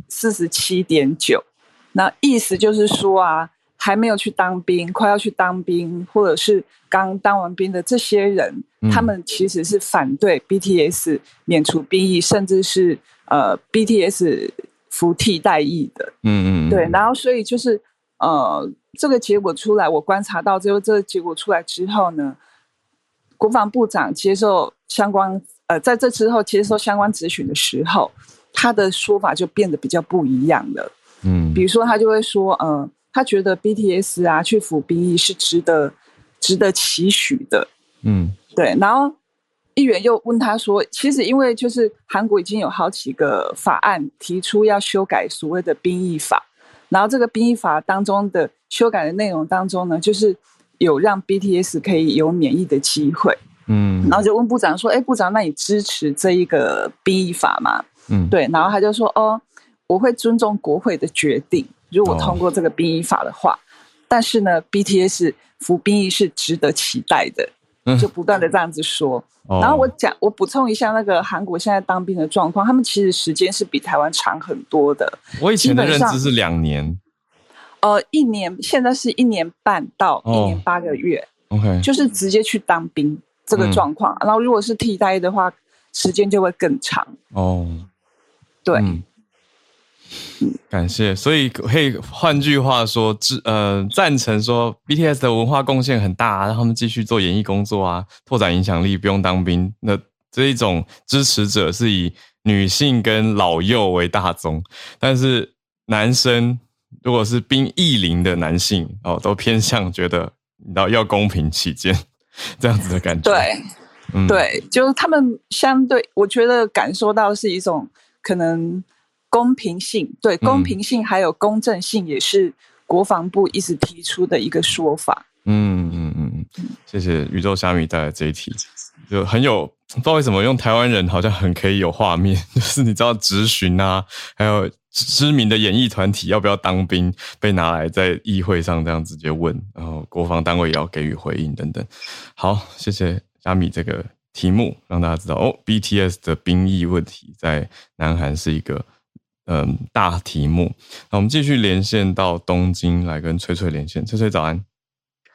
四十七点九。那意思就是说啊，还没有去当兵，快要去当兵，或者是刚当完兵的这些人，嗯、他们其实是反对 BTS 免除兵役，甚至是呃 BTS。服替代役的，嗯嗯，对，然后所以就是，呃，这个结果出来，我观察到最后，这个结果出来之后呢，国防部长接受相关，呃，在这之后接受相关咨询的时候，他的说法就变得比较不一样了，嗯，比如说他就会说，嗯、呃，他觉得 BTS 啊去服兵役是值得值得期许的，嗯，对，然后。议员又问他说：“其实，因为就是韩国已经有好几个法案提出要修改所谓的兵役法，然后这个兵役法当中的修改的内容当中呢，就是有让 BTS 可以有免疫的机会。嗯，然后就问部长说：‘哎，部长，那你支持这一个兵役法吗？’嗯，对，然后他就说：‘哦，我会尊重国会的决定，如果通过这个兵役法的话，但是呢，BTS 服兵役是值得期待的。’就不断的这样子说。”然后我讲，我补充一下那个韩国现在当兵的状况，他们其实时间是比台湾长很多的。我以前的认知是两年，呃，一年，现在是一年半到一年八个月。OK，哦，就是直接去当兵这个状况。嗯，然后如果是替代的话，时间就会更长。哦，对。嗯感谢，所以可以换句话说，支呃赞成说 BTS 的文化贡献很大啊，让他们继续做演艺工作啊，拓展影响力，不用当兵。那这一种支持者是以女性跟老幼为大宗，但是男生如果是兵役龄的男性哦，都偏向觉得要要公平起见 这样子的感觉。对，嗯、对，就是他们相对，我觉得感受到是一种可能。公平性，对，公平性还有公正性，也是国防部一直提出的一个说法。嗯嗯嗯嗯，谢谢宇宙虾米带来这一题，就很有不知道为什么用台湾人好像很可以有画面，就是你知道质询啊，还有知名的演艺团体要不要当兵，被拿来在议会上这样直接问，然后国防单位也要给予回应等等。好，谢谢虾米这个题目，让大家知道哦，BTS 的兵役问题在南韩是一个。嗯，大题目。那我们继续连线到东京来跟翠翠连线。翠翠早安。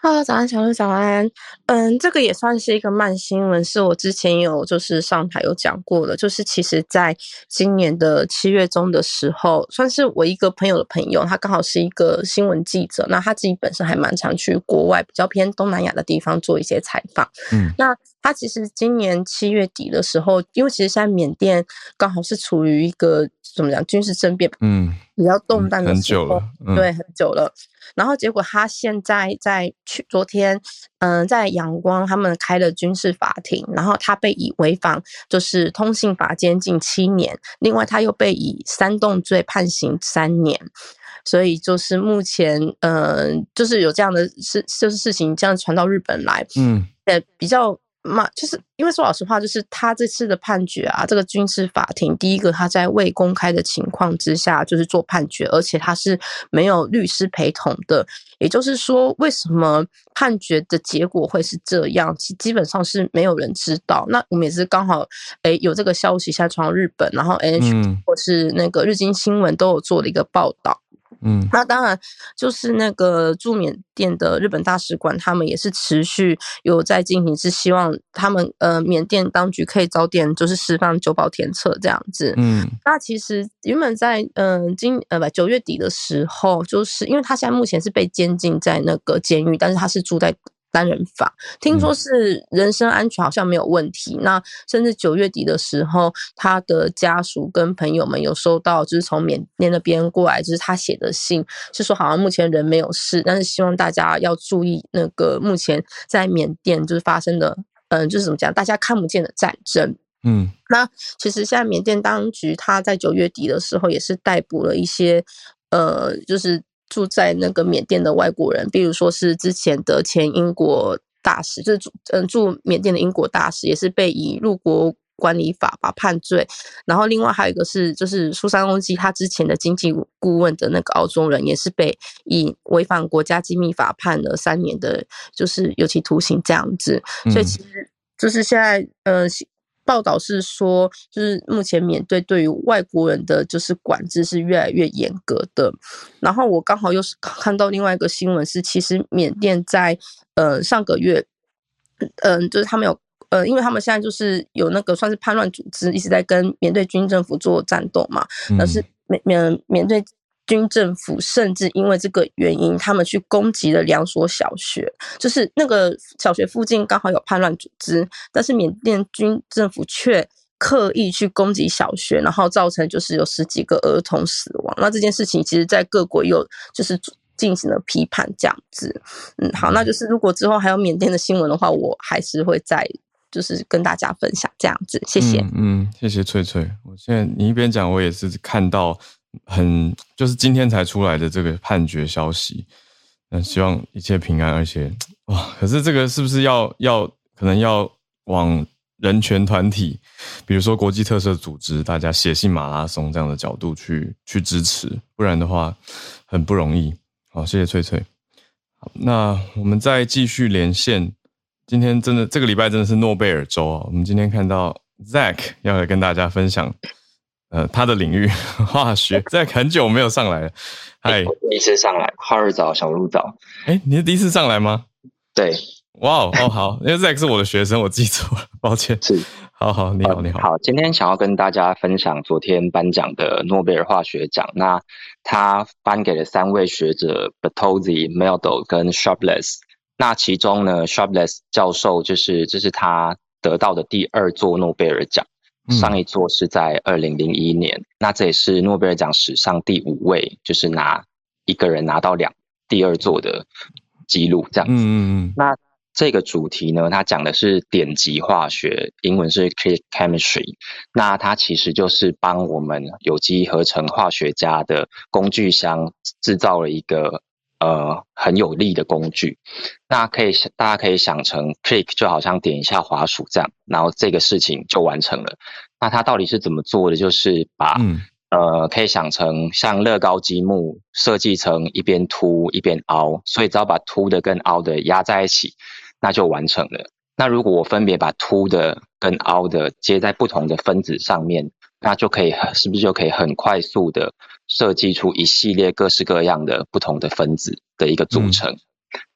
哈喽，早安，小鹿早安。嗯，这个也算是一个慢新闻，是我之前有就是上台有讲过的，就是其实在今年的七月中的时候，算是我一个朋友的朋友，他刚好是一个新闻记者，那他自己本身还蛮常去国外比较偏东南亚的地方做一些采访。嗯，那他其实今年七月底的时候，因为其实现在缅甸刚好是处于一个怎么讲军事政变，嗯，比较动荡的时候，很久了，嗯、对，很久了。然后结果他现在在去昨天，嗯、呃，在阳光他们开了军事法庭，然后他被以违反就是通信法监禁七年，另外他又被以煽动罪判刑三年，所以就是目前，嗯、呃，就是有这样的事，就是事情这样传到日本来，嗯，呃，比较。嘛，就是因为说老实话，就是他这次的判决啊，这个军事法庭，第一个他在未公开的情况之下就是做判决，而且他是没有律师陪同的。也就是说，为什么判决的结果会是这样，其基本上是没有人知道。那我们也是刚好，诶有这个消息下传到日本，然后 NHK 或是那个日经新闻都有做了一个报道。嗯，那当然就是那个驻缅甸的日本大使馆，他们也是持续有在进行，是希望他们呃缅甸当局可以早点就是释放九保田彻这样子。嗯，那其实原本在嗯、呃、今呃不九月底的时候，就是因为他现在目前是被监禁在那个监狱，但是他是住在。单人房，听说是人身安全好像没有问题。嗯、那甚至九月底的时候，他的家属跟朋友们有收到，就是从缅甸那边过来，就是他写的信，是说好像目前人没有事，但是希望大家要注意那个目前在缅甸就是发生的，嗯，就是怎么讲，大家看不见的战争。嗯，那其实现在缅甸当局他在九月底的时候也是逮捕了一些，呃，就是。住在那个缅甸的外国人，比如说是之前的前英国大使，就是住嗯住缅甸的英国大使，也是被以入国管理法把判罪。然后另外还有一个是，就是苏珊翁基他之前的经济顾问的那个澳洲人，也是被以违反国家机密法判了三年的，就是有期徒刑这样子。所以其实就是现在呃。报道是说，就是目前缅甸对于外国人的就是管制是越来越严格的。然后我刚好又是看到另外一个新闻是，其实缅甸在呃上个月，嗯、呃，就是他们有呃，因为他们现在就是有那个算是叛乱组织一直在跟缅甸军政府做战斗嘛，但是缅缅缅甸。军政府甚至因为这个原因，他们去攻击了两所小学，就是那个小学附近刚好有叛乱组织，但是缅甸军政府却刻意去攻击小学，然后造成就是有十几个儿童死亡。那这件事情其实在各国有就是进行了批判这样子。嗯，好，那就是如果之后还有缅甸的新闻的话，我还是会再就是跟大家分享这样子。谢谢，嗯，嗯，谢谢翠翠。我现在你一边讲，我也是看到。很就是今天才出来的这个判决消息，那希望一切平安，而且哇，可是这个是不是要要可能要往人权团体，比如说国际特色组织，大家写信马拉松这样的角度去去支持，不然的话很不容易。好，谢谢翠翠。好，那我们再继续连线。今天真的这个礼拜真的是诺贝尔周啊！我们今天看到 Zack 要来跟大家分享。呃，他的领域 化学，在很久没有上来了。嗨，第一次上来，浩日早，小鹿早。哎，你是第一次上来吗？对，哇、wow, 哦，好，因为 Zack 是我的学生，我记错了，抱歉。是，好好，你好，你好。好，今天想要跟大家分享昨天颁奖的诺贝尔化学奖。那他颁给了三位学者：Bertozzi、Meldo 跟 Sharpless。那其中呢，Sharpless 教授就是这是他得到的第二座诺贝尔奖。上一座是在二零零一年，嗯，那这也是诺贝尔奖史上第五位，就是拿一个人拿到两第二座的记录这样子。嗯嗯嗯。那这个主题呢，它讲的是典籍化学，英文是 click chemistry。那它其实就是帮我们有机合成化学家的工具箱制造了一个。呃，很有力的工具，那可以想，大家可以想成 click 就好像点一下滑鼠这样，然后这个事情就完成了。那它到底是怎么做的？就是把、嗯、呃，可以想成像乐高积木设计成一边凸一边凹，所以只要把凸的跟凹的压在一起，那就完成了。那如果我分别把凸的跟凹的接在不同的分子上面，那就可以，是不是就可以很快速的设计出一系列各式各样的不同的分子的一个组成？嗯、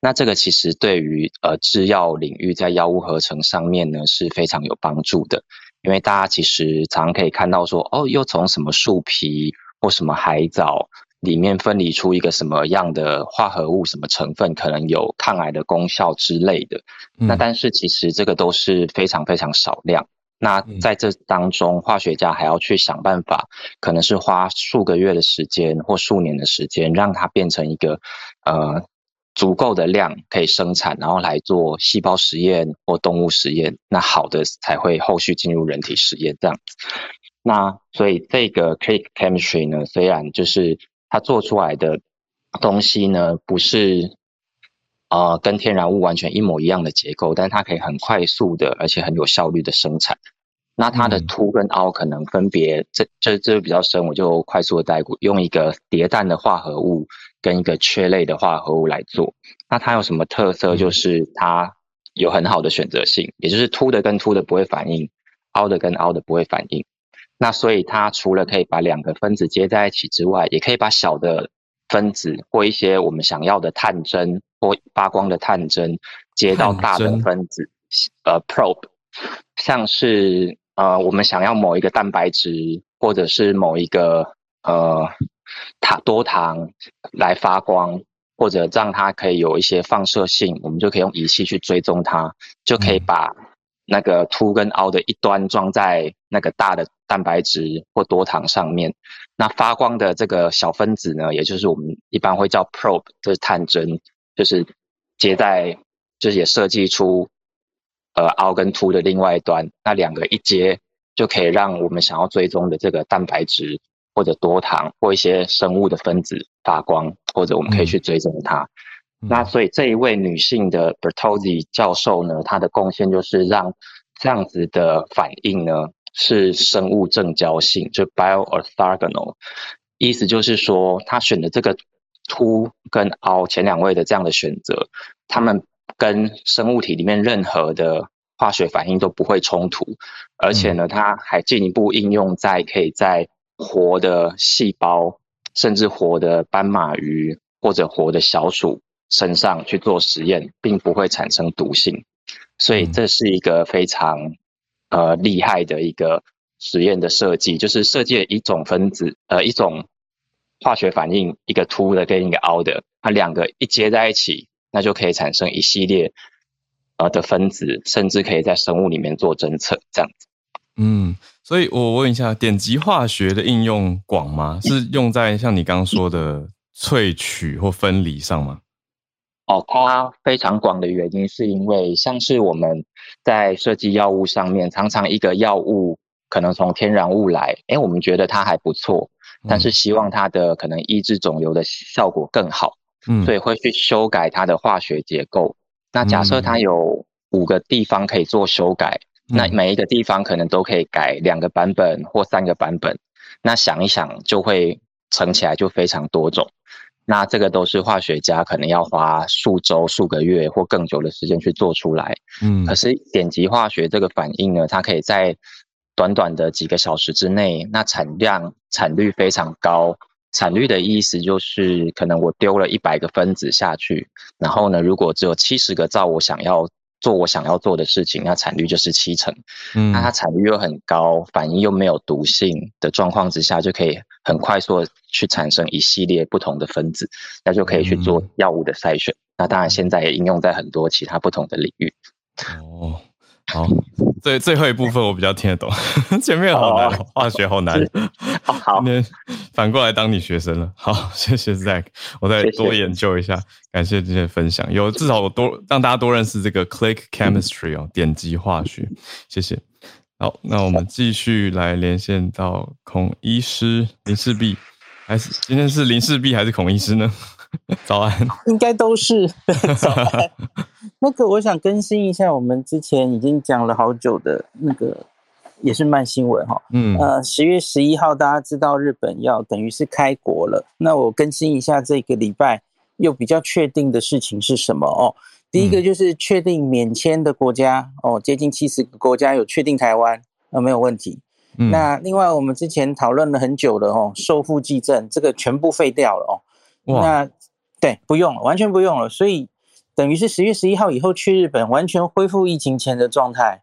那这个其实对于呃制药领域在药物合成上面呢是非常有帮助的，因为大家其实常常可以看到说，哦，又从什么树皮或什么海藻。里面分离出一个什么样的化合物，什么成分可能有抗癌的功效之类的。嗯、那但是其实这个都是非常非常少量。那在这当中，化学家还要去想办法，可能是花数个月的时间或数年的时间，让它变成一个呃足够的量可以生产，然后来做细胞实验或动物实验。那好的才会后续进入人体实验这样子。那所以这个 click chemistry 呢，虽然就是它做出来的东西呢，不是呃跟天然物完全一模一样的结构，但它可以很快速的而且很有效率的生产。那它的凸跟凹可能分别，这这这比较深，我就快速的带过，用一个叠氮的化合物跟一个缺类的化合物来做。那它有什么特色？就是它有很好的选择性，也就是凸的跟凸的不会反应，凹的跟凹的不会反应。那所以它除了可以把两个分子接在一起之外，也可以把小的分子或一些我们想要的探针或发光的探针接到大的分子，呃，probe，像是。呃，我们想要某一个蛋白质，或者是某一个呃糖多糖来发光，或者让它可以有一些放射性，我们就可以用仪器去追踪它，就可以把那个凸跟凹的一端装在那个大的蛋白质或多糖上面。那发光的这个小分子呢，也就是我们一般会叫 probe，就是探针，就是接在，就是也设计出。呃，凹跟凸的另外一端，那两个一接，就可以让我们想要追踪的这个蛋白质或者多糖或一些生物的分子发光，或者我们可以去追踪它。嗯、那所以这一位女性的 Bertozzi 教授呢，她的贡献就是让这样子的反应呢是生物正交性，就 bioorthogonal，意思就是说，她选的这个凸跟凹前两位的这样的选择，它们。跟生物体里面任何的化学反应都不会冲突，而且呢，它还进一步应用在可以在活的细胞，甚至活的斑马鱼或者活的小鼠身上去做实验，并不会产生毒性。所以这是一个非常呃厉害的一个实验的设计，就是设计了一种分子，呃，一种化学反应，一个凸的跟一个凹的，它两个一接在一起。那就可以产生一系列呃的分子，甚至可以在生物里面做侦测，这样子。嗯，所以我问一下，点极化学的应用广吗？是用在像你刚刚说的萃取或分离上吗？哦，它非常广的原因是因为，像是我们在设计药物上面，常常一个药物可能从天然物来，诶，我们觉得它还不错，但是希望它的可能抑制肿瘤的效果更好。嗯，所以会去修改它的化学结构。那假设它有五个地方可以做修改，嗯，那每一个地方可能都可以改两个版本或三个版本。那想一想，就会乘起来就非常多种。那这个都是化学家可能要花数周、数个月或更久的时间去做出来。嗯，可是点击化学这个反应呢，它可以在短短的几个小时之内，那产量、产率非常高。产率的意思就是，可能我丢了一百个分子下去，然后呢，如果只有七十个照我想要做我想要做的事情，那产率就是七成。嗯，那它产率又很高，反应又没有毒性的状况之下，就可以很快速的去产生一系列不同的分子，那就可以去做药物的筛选。嗯。那当然，现在也应用在很多其他不同的领域。哦。好，最最后一部分我比较听得懂，前面好难，化学好难。好，今天反过来当你学生了。好，谢谢 Zack，我再多研究一下。谢谢，感谢这些分享，有至少我多让大家多认识这个 click chemistry 哦，点击化学。谢谢。好，那我们继续来连线到孔医师林氏璧，还是今天是林氏璧还是孔医师呢？早安，应该都是早安。那个，我想更新一下，我们之前已经讲了好久的那个，也是慢新闻哈。嗯，呃，十月十一号，大家知道日本要等于是开国了。那我更新一下这个礼拜又比较确定的事情是什么哦？第一个就是确定免签的国家哦，接近七十个国家有确定台湾，那没有问题。嗯。那另外我们之前讨论了很久的哦，受付济证这个全部废掉了哦。那对，不用了，完全不用了。所以等于是十月十一号以后去日本，完全恢复疫情前的状态。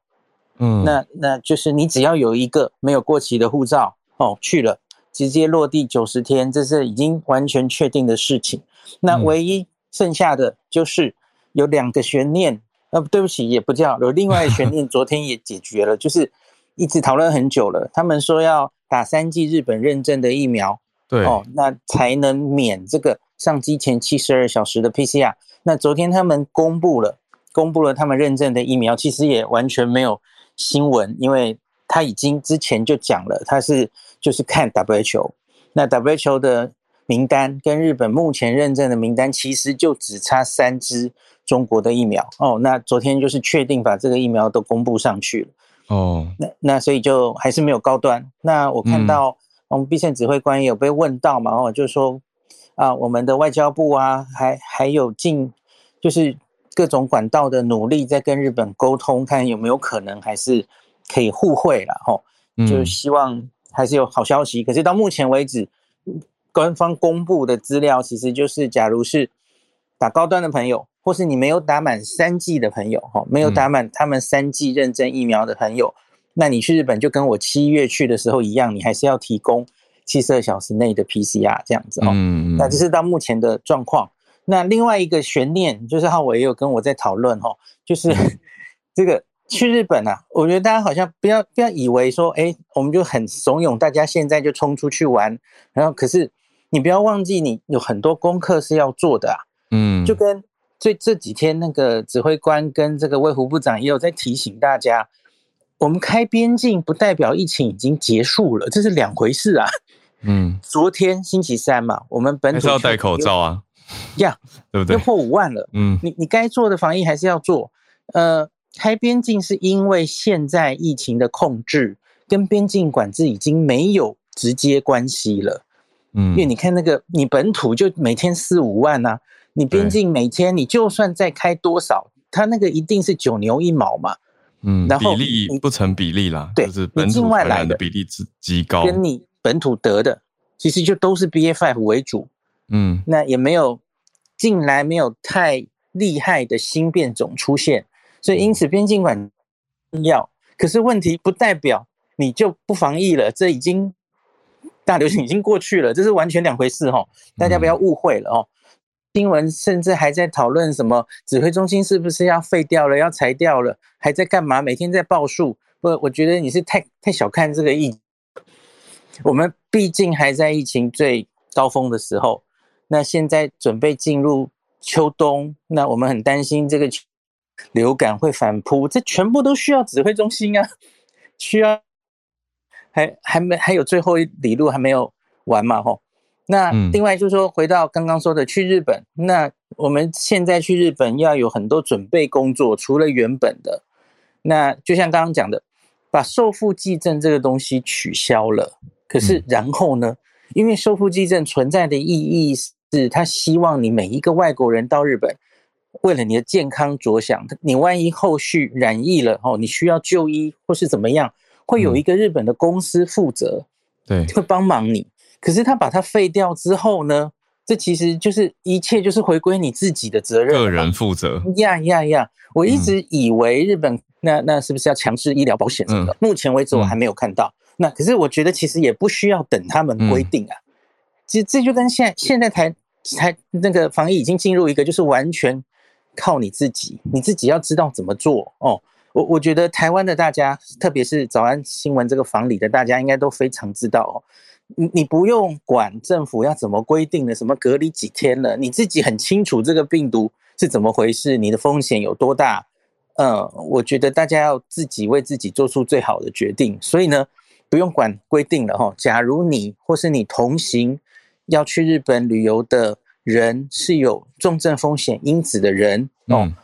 嗯，那那就是你只要有一个没有过期的护照哦，去了直接落地九十天，这是已经完全确定的事情。那唯一剩下的就是有两个悬念，呃，对不起，也不叫有另外悬念，昨天也解决了，就是一直讨论很久了，他们说要打三剂日本认证的疫苗，对哦，那才能免这个上机前七十二小时的 PCR。那昨天他们公布了，公布了他们认证的疫苗，其实也完全没有新闻，因为他已经之前就讲了，他是就是看 WHO，那 WHO 的名单跟日本目前认证的名单，其实就只差三支中国的疫苗哦。那昨天就是确定把这个疫苗都公布上去了哦。那那所以就还是没有高端。那我看到我们必胜指挥官也有被问到嘛，哦，就是说啊，我们的外交部啊，还还有进就是各种管道的努力，在跟日本沟通，看有没有可能还是可以互惠了哦。就是希望还是有好消息。可是到目前为止。官方公布的资料其实就是，假如是打高端的朋友，或是你没有打满三剂的朋友，哈，没有打满他们三剂认证疫苗的朋友，嗯，那你去日本就跟我七月去的时候一样，你还是要提供七十二小时内的 PCR 这样子哦。嗯，那这是到目前的状况。那另外一个悬念就是，浩伟也有跟我在讨论哈，就是 这个去日本啊，我觉得大家好像不要不要以为说，哎，我们就很怂恿大家现在就冲出去玩，然后可是。你不要忘记，你有很多功课是要做的啊。嗯，就跟这这几天那个指挥官跟这个卫福部长也有在提醒大家，我们开边境不代表疫情已经结束了，这是两回事啊。嗯，昨天星期三嘛，我们本土要戴口罩啊，呀，对不对？又破五万了。嗯，你你该做的防疫还是要做。呃，开边境是因为现在疫情的控制跟边境管制已经没有直接关系了。嗯，因为你看那个，你本土就每天四五万呐、啊，你边境每天你就算再开多少，它那个一定是九牛一毛嘛。嗯，然后比例不成比例啦，对，就是本土感染的比例极极高，跟你本土得的其实就都是 BA.5 为主。嗯，那也没有近来没有太厉害的新变种出现，所以因此边境管要，可是问题不代表你就不防疫了，这已经。大流行已经过去了，这是完全两回事哈，大家不要误会了哦。新闻甚至还在讨论什么指挥中心是不是要废掉了，要裁掉了，还在干嘛？每天在报数。不，我觉得你是太太小看这个疫。我们毕竟还在疫情最高峰的时候，那现在准备进入秋冬，那我们很担心这个流感会反扑，这全部都需要指挥中心啊，需要。还还没还有最后一里路还没有完嘛吼，那另外就是说回到刚刚说的去日本，那我们现在去日本要有很多准备工作，除了原本的，那就像刚刚讲的，把受付寄证这个东西取消了，可是然后呢，因为受付寄证存在的意义是，他希望你每一个外国人到日本，为了你的健康着想，你万一后续染疫了哦，你需要就医或是怎么样。会有一个日本的公司负责，对，会帮忙你。可是他把它废掉之后呢，这其实就是一切就是回归你自己的责任，个人负责。呀呀呀！我一直以为日本那那是不是要强制医疗保险什么的？目前为止我还没有看到。那可是我觉得其实也不需要等他们规定啊。其实这就跟现在现在台台那个防疫已经进入一个就是完全靠你自己，你自己要知道怎么做哦。我我觉得台湾的大家，特别是早安新闻这个房里的大家，应该都非常知道哦。你你不用管政府要怎么规定的，什么隔离几天了，你自己很清楚这个病毒是怎么回事，你的风险有多大。嗯，我觉得大家要自己为自己做出最好的决定。所以呢，不用管规定了哈。假如你或是你同行要去日本旅游的人是有重症风险因子的人哦。嗯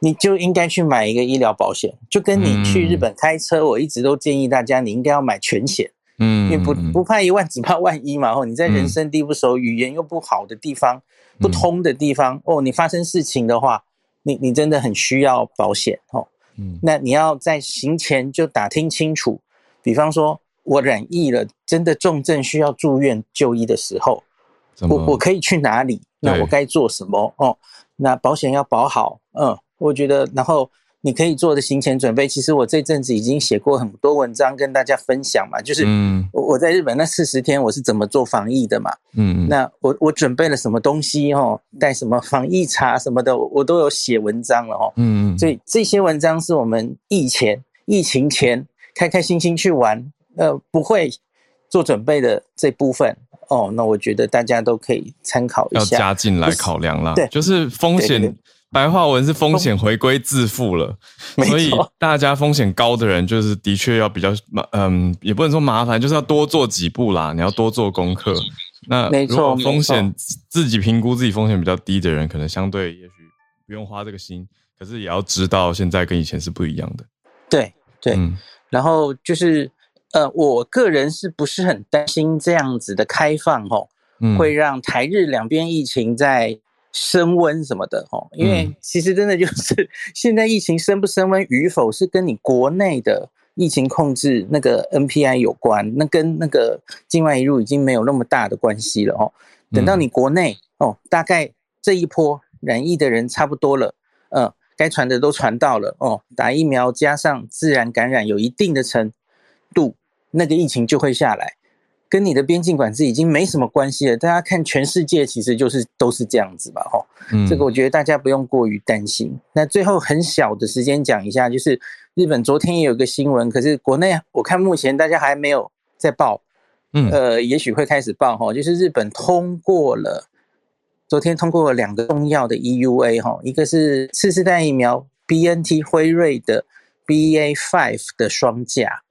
你就应该去买一个医疗保险，就跟你去日本开车，我一直都建议大家，你应该要买全险，嗯，因为不不怕一万，只怕万一嘛。哦，你在人生地不熟、语言又不好的地方、不通的地方，哦，你发生事情的话，你你真的很需要保险哦。嗯，那你要在行前就打听清楚，比方说我染疫了，真的重症需要住院就医的时候，我我可以去哪里？那我该做什么？哦，那保险要保好，嗯。我觉得，然后你可以做的行前准备，其实我这阵子已经写过很多文章跟大家分享嘛，就是我在日本那四十天我是怎么做防疫的嘛，嗯，那我我准备了什么东西哦，带什么防疫茶什么的，我都有写文章了哦，嗯嗯，所以这些文章是我们疫前疫情前开开心心去玩，呃，不会做准备的这部分哦，那我觉得大家都可以参考一下，要加进来考量啦。对，就是风险，白话文是风险回归自负了，所以大家风险高的人，就是的确要比较麻，嗯，也不能说麻烦，就是要多做几步啦，你要多做功课。那如果风险自己评估自己风险比较低的人，可能相对也许不用花这个心，可是也要知道现在跟以前是不一样的。对对。嗯然后就是，呃，我个人是不是很担心这样子的开放哦，嗯、会让台日两边疫情在升温什么的哦？因为其实真的就是 现在疫情升不升温与否是跟你国内的疫情控制那个 NPI 有关，那跟那个境外一入已经没有那么大的关系了哦。等到你国内哦，大概这一波染疫的人差不多了，嗯、呃。该传的都传到了哦，打疫苗加上自然感染有一定的程度，那个疫情就会下来，跟你的边境管制已经没什么关系了。大家看全世界其实就是都是这样子吧，哈、嗯，这个我觉得大家不用过于担心。那最后很小的时间讲一下，就是日本昨天也有个新闻，可是国内我看目前大家还没有在报，嗯，呃，也许会开始报哈，就是日本通过了。昨天通过了两个重要的 EUA 哈，一个是次世代疫苗 BNT 辉瑞的 BA Five 的双价，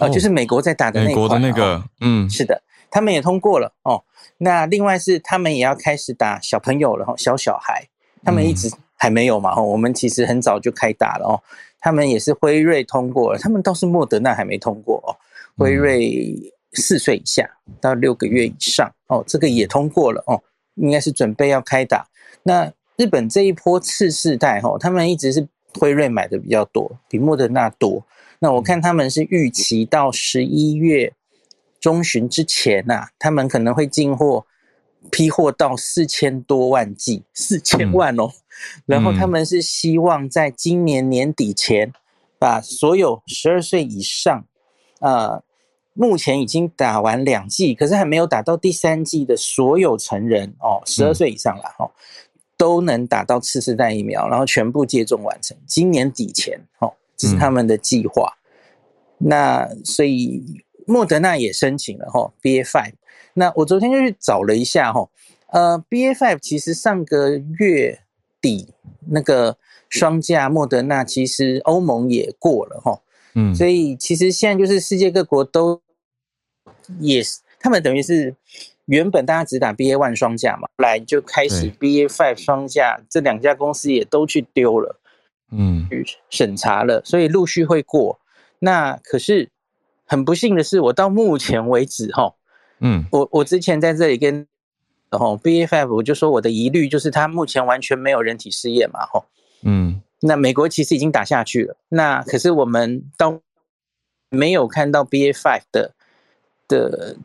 哦，就是美国在打的那美国的那个，嗯，是的，他们也通过了哦。那另外是他们也要开始打小朋友了哈，小小孩，他们一直还没有嘛哦，我们其实很早就开打了哦。他们也是辉瑞通过了，他们倒是莫德纳还没通过哦。辉瑞四岁以下到六个月以上哦，这个也通过了哦。应该是准备要开打。那日本这一波次世代哈，他们一直是辉瑞买的比较多，比莫德纳多。那我看他们是预期到十一月中旬之前呐、啊，他们可能会进货批货到四千多万剂，四千万哦。然后他们是希望在今年年底前，把所有十二岁以上，呃。目前已经打完两剂，可是还没有打到第三剂的所有成人哦，十二岁以上了哦，都能打到次世代疫苗，然后全部接种完成，今年底前哦，这是他们的计划。嗯、那所以莫德纳也申请了哈，BA five。那我昨天就去找了一下哈，呃，BA five 其实上个月底那个双价莫德纳其实欧盟也过了哈。嗯，所以其实现在就是世界各国都也是，他们等于是原本大家只打 BA one 双价嘛，后来就开始 BA five 双价，这两家公司也都去丢了，嗯，去审查了，所以陆续会过。那可是很不幸的是，我到目前为止哈，嗯，我我之前在这里跟然后 BA five 我就说我的疑虑就是它目前完全没有人体试验嘛，哈，嗯。那美国其实已经打下去了，那可是我们到没有看到 BA.5 的的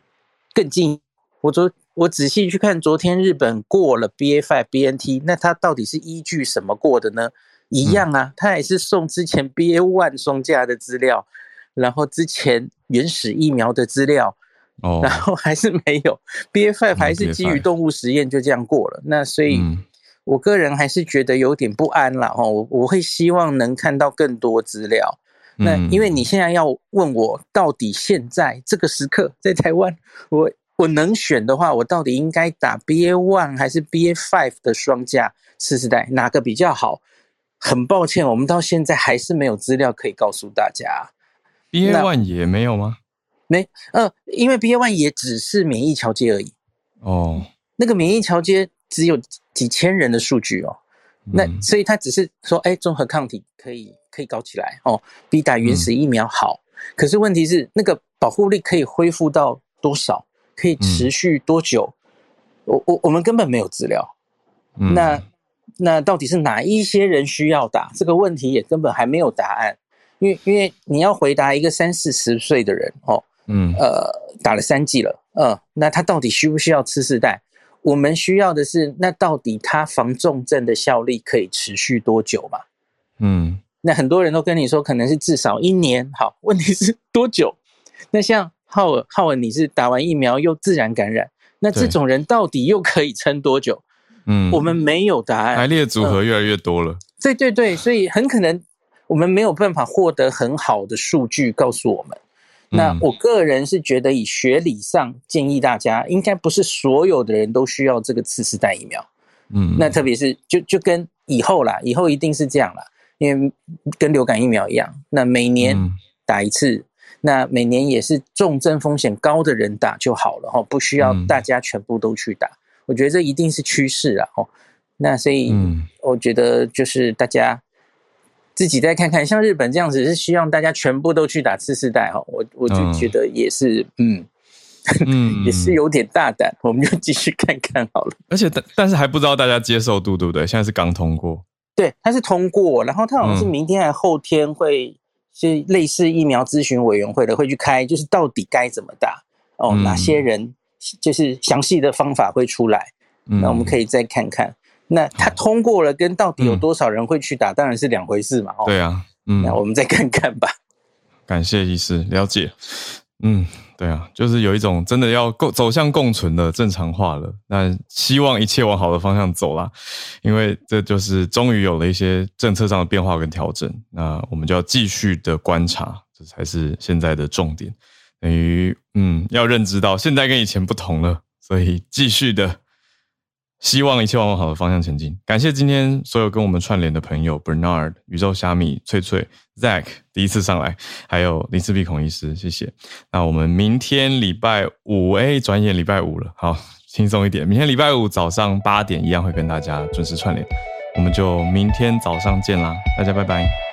更近。我昨我仔细去看，昨天日本过了 BA.5 BNT，那它到底是依据什么过的呢？一样啊，他也是送之前 B A one 双价的资料，然后之前原始疫苗的资料，哦，然后还是没有 B A five 还是基于动物实验就这样过了。那所以。我个人还是觉得有点不安了，哦，我我会希望能看到更多资料。那因为你现在要问我，到底现在这个时刻在台湾，我我能选的话，我到底应该打 BA one 还是 BA five 的双价次世代，哪个比较好？很抱歉，我们到现在还是没有资料可以告诉大家。BA one 也没有吗？没，呃，因为 BA one 也只是免疫桥接而已。哦，那个免疫桥接。只有几千人的数据哦，那所以他只是说，哎，综合抗体可以可以搞起来哦，比打原始疫苗好。可是问题是，那个保护力可以恢复到多少？可以持续多久？我我我们根本没有资料。那那到底是哪一些人需要打？这个问题也根本还没有答案。因为因为你要回答一个三四十岁的人哦，嗯呃，打了三剂了，嗯，那他到底需不需要吃四代？我们需要的是，那到底它防重症的效力可以持续多久嘛？嗯，那很多人都跟你说，可能是至少一年。好，问题是多久？那像浩尔，浩尔，你是打完疫苗又自然感染，那这种人到底又可以撑多久？嗯，我们没有答案。排列组合越来越多了。对对对，所以很可能我们没有办法获得很好的数据告诉我们。那我个人是觉得，以学理上建议大家，应该不是所有的人都需要这个次世代疫苗。嗯，那特别是就就跟以后啦，以后一定是这样啦，因为跟流感疫苗一样，那每年打一次，那每年也是重症风险高的人打就好了哈，不需要大家全部都去打。我觉得这一定是趋势啊，哦，那所以我觉得就是大家。自己再看看，像日本这样子是希望大家全部都去打次世代哈，我我就觉得也是，嗯，嗯 也是有点大胆，我们就继续看看好了。而且但但是还不知道大家接受度对不对？现在是刚通过，对，它是通过，然后它好像是明天还后天会是类似疫苗咨询委员会的会去开，就是到底该怎么打哦，哪些人就是详细的方法会出来，那我们可以再看看。那他通过了，跟到底有多少人会去打，嗯、当然是两回事嘛。对啊，嗯，那我们再看看吧。感谢医师了解。嗯，对啊，就是有一种真的要共走向共存的正常化了。那希望一切往好的方向走啦，因为这就是终于有了一些政策上的变化跟调整。那我们就要继续的观察，这才是现在的重点。等于嗯，要认知到现在跟以前不同了，所以继续的。希望一切往好的方向前进。感谢今天所有跟我们串联的朋友，Bernard、宇宙虾米、翠翠、Zack 第一次上来，还有林氏璧孔医师，谢谢。那我们明天礼拜五，哎，转眼礼拜五了，好，轻松一点。明天礼拜五早上八点一样会跟大家准时串联，我们就明天早上见啦，大家拜拜。